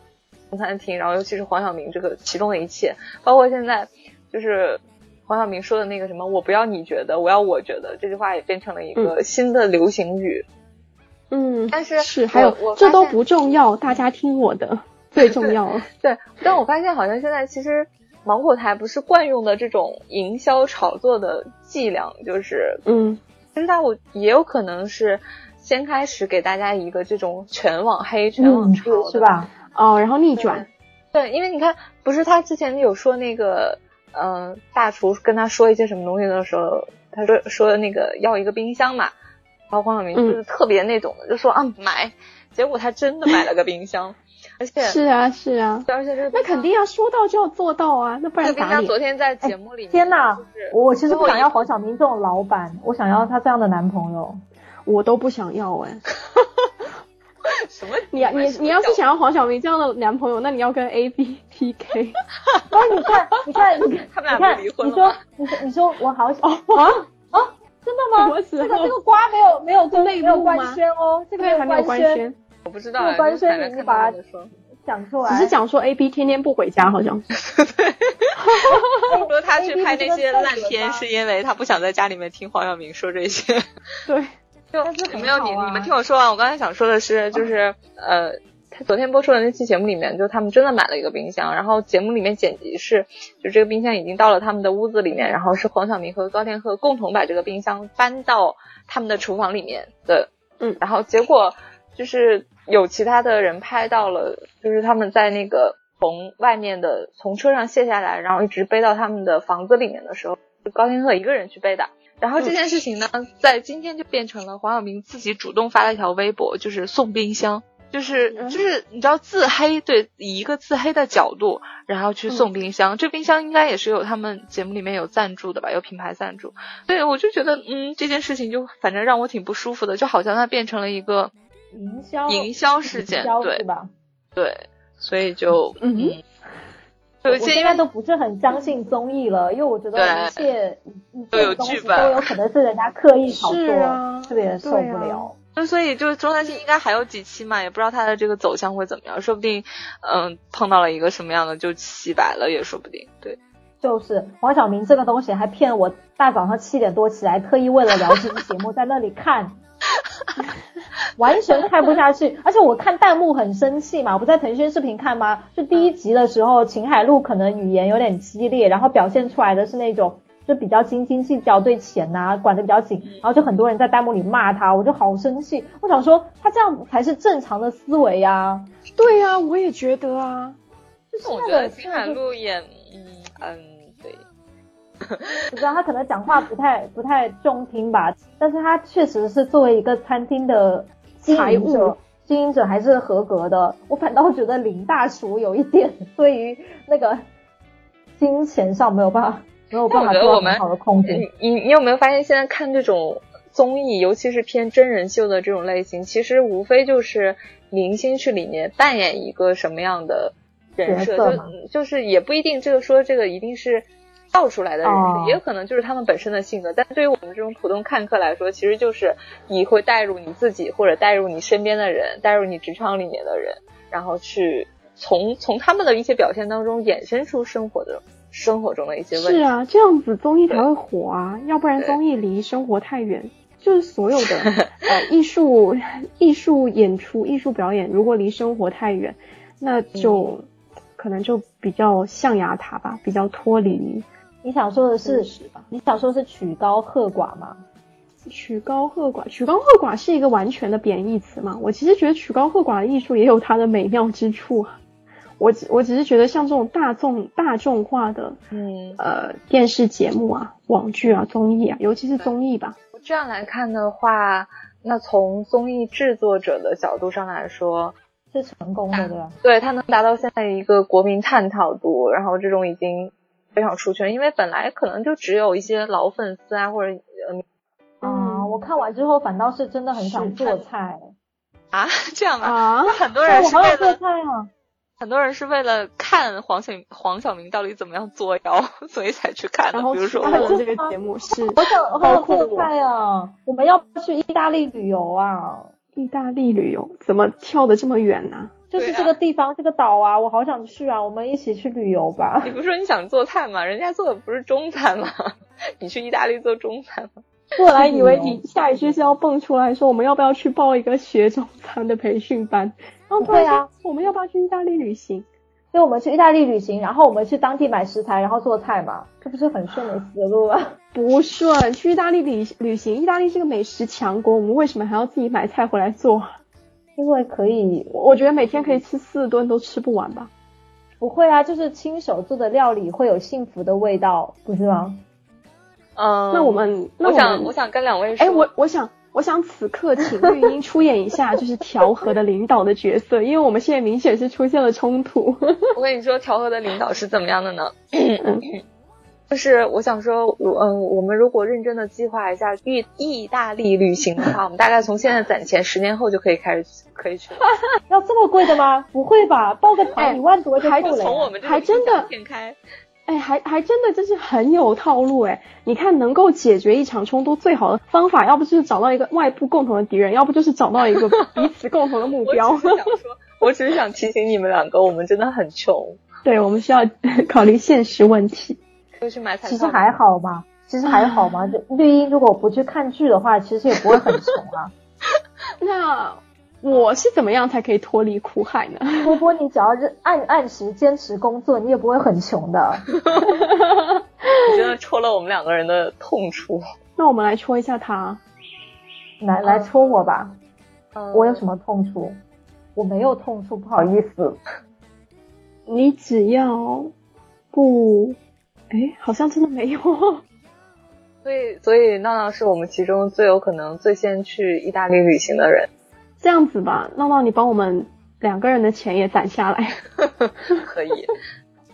中餐厅，然后尤其是黄晓明这个其中的一切，包括现在就是黄晓明说的那个什么“我不要你觉得，我要我觉得”这句话也变成了一个新的流行语。嗯，但是是还有这都不重要，大家听我的 最重要。对，但我发现好像现在其实芒果台不是惯用的这种营销炒作的伎俩，就是嗯，其实它我也有可能是先开始给大家一个这种全网黑、全网炒是吧？哦，然后逆转。对，因为你看，不是他之前有说那个嗯，大厨跟他说一些什么东西的时候，他说说那个要一个冰箱嘛。然后黄晓明就是特别那种的，就说啊买，结果他真的买了个冰箱，而且是啊是啊，而且这那肯定要说到就要做到啊，那不然咋冰昨天在节目里，天呐，我其实不想要黄晓明这种老板，我想要他这样的男朋友，我都不想要哎。什么？你你你要是想要黄晓明这样的男朋友，那你要跟 A B P K。哦，你看你看你看他们俩离婚了你说你说你说我好哦啊啊。真的吗？这个这个瓜没有没有跟没有官宣哦，这个还没有官宣，我不知道。有官宣，你把它讲出来。只是讲说 A B 天天不回家，好像。对。说他去拍那些烂片，是因为他不想在家里面听黄晓明说这些。对。就没有你你们听我说完，我刚才想说的是，就是呃。他昨天播出的那期节目里面，就他们真的买了一个冰箱，然后节目里面剪辑是，就这个冰箱已经到了他们的屋子里面，然后是黄晓明和高天鹤共同把这个冰箱搬到他们的厨房里面的，嗯，然后结果就是有其他的人拍到了，就是他们在那个从外面的从车上卸下来，然后一直背到他们的房子里面的时候，高天鹤一个人去背的，然后这件事情呢，在今天就变成了黄晓明自己主动发了一条微博，就是送冰箱。就是就是你知道自黑对以一个自黑的角度，然后去送冰箱，这冰箱应该也是有他们节目里面有赞助的吧，有品牌赞助。对我就觉得嗯这件事情就反正让我挺不舒服的，就好像它变成了一个营销营销事件，对吧？对，所以就嗯，我现在都不是很相信综艺了，因为我觉得一切都有剧本，都有可能是人家刻意炒作，特别受不了。那所以就中餐厅应该还有几期嘛，也不知道它的这个走向会怎么样，说不定嗯碰到了一个什么样的就洗白了也说不定。对，就是黄晓明这个东西还骗我大早上七点多起来，特意为了聊这期节目在那里看，完全看不下去。而且我看弹幕很生气嘛，我不在腾讯视频看吗？就第一集的时候，秦海璐可能语言有点激烈，然后表现出来的是那种就比较斤斤计较，对钱呐管得比较紧，然后就很多人在弹幕里骂他，我就好生气。我想说，他这样才是正常的思维呀。对呀，我也觉得啊。就是我觉得秦海璐演，嗯嗯，对。我知道他可能讲话不太不太中听吧，但是他确实是作为一个餐厅的经营者，经营者还是合格的。我反倒觉得林大厨有一点对于那个金钱上没有办法。没有办法做很好的控制。你你你有没有发现，现在看这种综艺，尤其是偏真人秀的这种类型，其实无非就是明星去里面扮演一个什么样的人设，就就是也不一定这个说这个一定是造出来的人设，也有可能就是他们本身的性格。但对于我们这种普通看客来说，其实就是你会带入你自己，或者带入你身边的人，带入你职场里面的人，然后去从从他们的一些表现当中衍生出生活的。生活中的一些问题是啊，这样子综艺才会火啊，要不然综艺离生活太远，就是所有的 呃艺术艺术演出、艺术表演，如果离生活太远，那就可能就比较象牙塔吧，比较脱离。你想说的是，你想说是曲高和寡吗？曲高和寡，曲高和寡是一个完全的贬义词嘛？我其实觉得曲高和寡的艺术也有它的美妙之处。我只我只是觉得像这种大众大众化的，嗯呃电视节目啊、网剧啊、综艺啊，尤其是综艺吧。这样来看的话，那从综艺制作者的角度上来说，是成功的，对吧？对，它能达到现在一个国民探讨度，然后这种已经非常出圈，因为本来可能就只有一些老粉丝啊，或者嗯啊，我看完之后反倒是真的很想做菜啊，这样啊，很多人是为了做菜啊。很多人是为了看黄晓黄晓明到底怎么样作妖，所以才去看的。比如说我们这个 节目是，我想我好做菜啊！我们要去意大利旅游啊！意大利旅游怎么跳的这么远呢？就是这个地方，这个岛啊，我好想去啊！我们一起去旅游吧。你不是说你想做菜吗？人家做的不是中餐吗？你去意大利做中餐吗？我来以为你下一句是要蹦出来说，我们要不要去报一个学中餐的培训班？然后对啊，我们要不要去意大利旅行？所以我们去意大利旅行，然后我们去当地买食材，然后做菜嘛，这不是很顺的思路吗？不顺，去意大利旅旅行，意大利是个美食强国，我们为什么还要自己买菜回来做？因为可以，我觉得每天可以吃四顿都吃不完吧？不会啊，就是亲手做的料理会有幸福的味道，不是吗？嗯，那我们，我想，我想跟两位说，哎，我我想。我想此刻请绿茵出演一下，就是调和的领导的角色，因为我们现在明显是出现了冲突。我跟你说，调和的领导是怎么样的呢？就是我想说，我嗯，我们如果认真的计划一下意意大利旅行的话，我们大概从现在攒钱，十年后就可以开始可以去了。要这么贵的吗？不会吧，报个团一万多就够了。从我们还真的展开。哎，还还真的就是很有套路哎！你看，能够解决一场冲突最好的方法，要不就是找到一个外部共同的敌人，要不就是找到一个 彼此共同的目标。我只是想说，我只是想提醒你们两个，我们真的很穷。对，我们需要 考虑现实问题。就去买彩其实还好嘛，其实还好嘛。就绿茵如果不去看剧的话，其实也不会很穷啊。那。我是怎么样才可以脱离苦海呢？波波，你只要是按按时坚持工作，你也不会很穷的。你真的戳了我们两个人的痛处。那我们来戳一下他，来来戳我吧。我有什么痛处？我没有痛处，不好意思。你只要不，哎，好像真的没有。所以，所以闹闹是我们其中最有可能最先去意大利旅行的人。这样子吧，闹闹，你帮我们两个人的钱也攒下来。可以。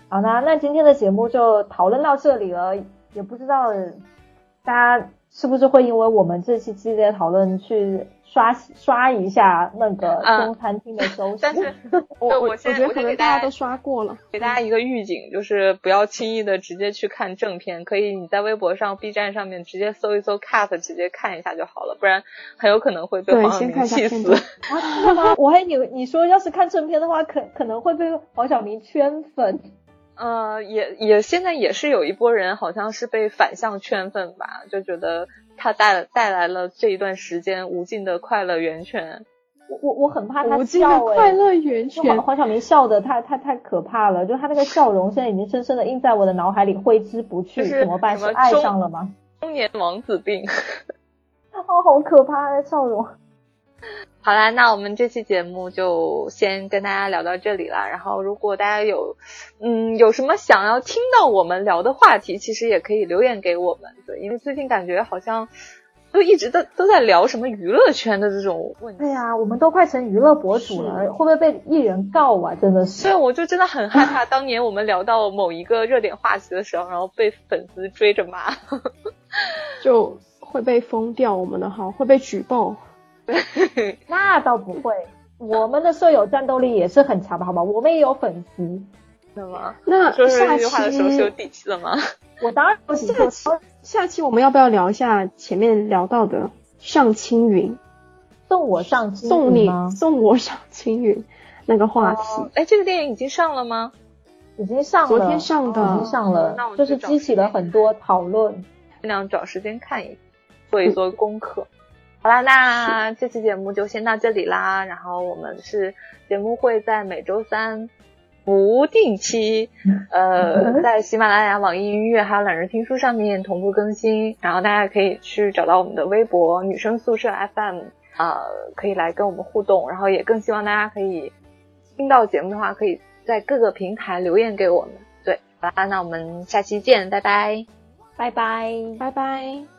好的，那今天的节目就讨论到这里了，也不知道大家是不是会因为我们这期激烈讨论去。刷刷一下那个中餐厅的收视，但是 我我我觉得可能大家都刷过了，给大家一个预警，就是不要轻易的直接去看正片，可以你在微博上、B 站上面直接搜一搜 cut，直接看一下就好了，不然很有可能会被黄晓明气死。啊，我还以为你说要是看正片的话，可可能会被黄晓明圈粉。呃，也也现在也是有一波人好像是被反向圈粉吧，就觉得。他带带来了这一段时间无尽的快乐源泉，我我我很怕他无尽的快乐源泉。黄晓明笑的太太太可怕了，就他那个笑容现在已经深深的印在我的脑海里，挥之不去。怎么办？是爱上了吗？中年王子病。哦，好可怕的笑容。好啦，那我们这期节目就先跟大家聊到这里了。然后，如果大家有嗯有什么想要听到我们聊的话题，其实也可以留言给我们。对，因为最近感觉好像都一直都都在聊什么娱乐圈的这种问题。对呀，我们都快成娱乐博主了，会不会被艺人告啊？真的是。对，我就真的很害怕，当年我们聊到某一个热点话题的时候，然后被粉丝追着骂，就会被封掉我们的号，会被举报。那倒不会，我们的舍友战斗力也是很强的，好吧？我们也有粉丝，那么？那说这句话的时候是有底气的吗？我当然有下期下期我们要不要聊一下前面聊到的上青云？送我上青送你送我上青云那个话题？哎，这个电影已经上了吗？已经上了，昨天上的，已经上了，就是激起了很多讨论，尽量找时间看一做一做功课。好啦，那这期节目就先到这里啦。然后我们是节目会在每周三不定期，呃，在喜马拉雅、网易音乐还有懒人听书上面同步更新。然后大家可以去找到我们的微博“女生宿舍 FM”，呃，可以来跟我们互动。然后也更希望大家可以听到节目的话，可以在各个平台留言给我们。对，好啦，那我们下期见，拜拜，拜拜，拜拜。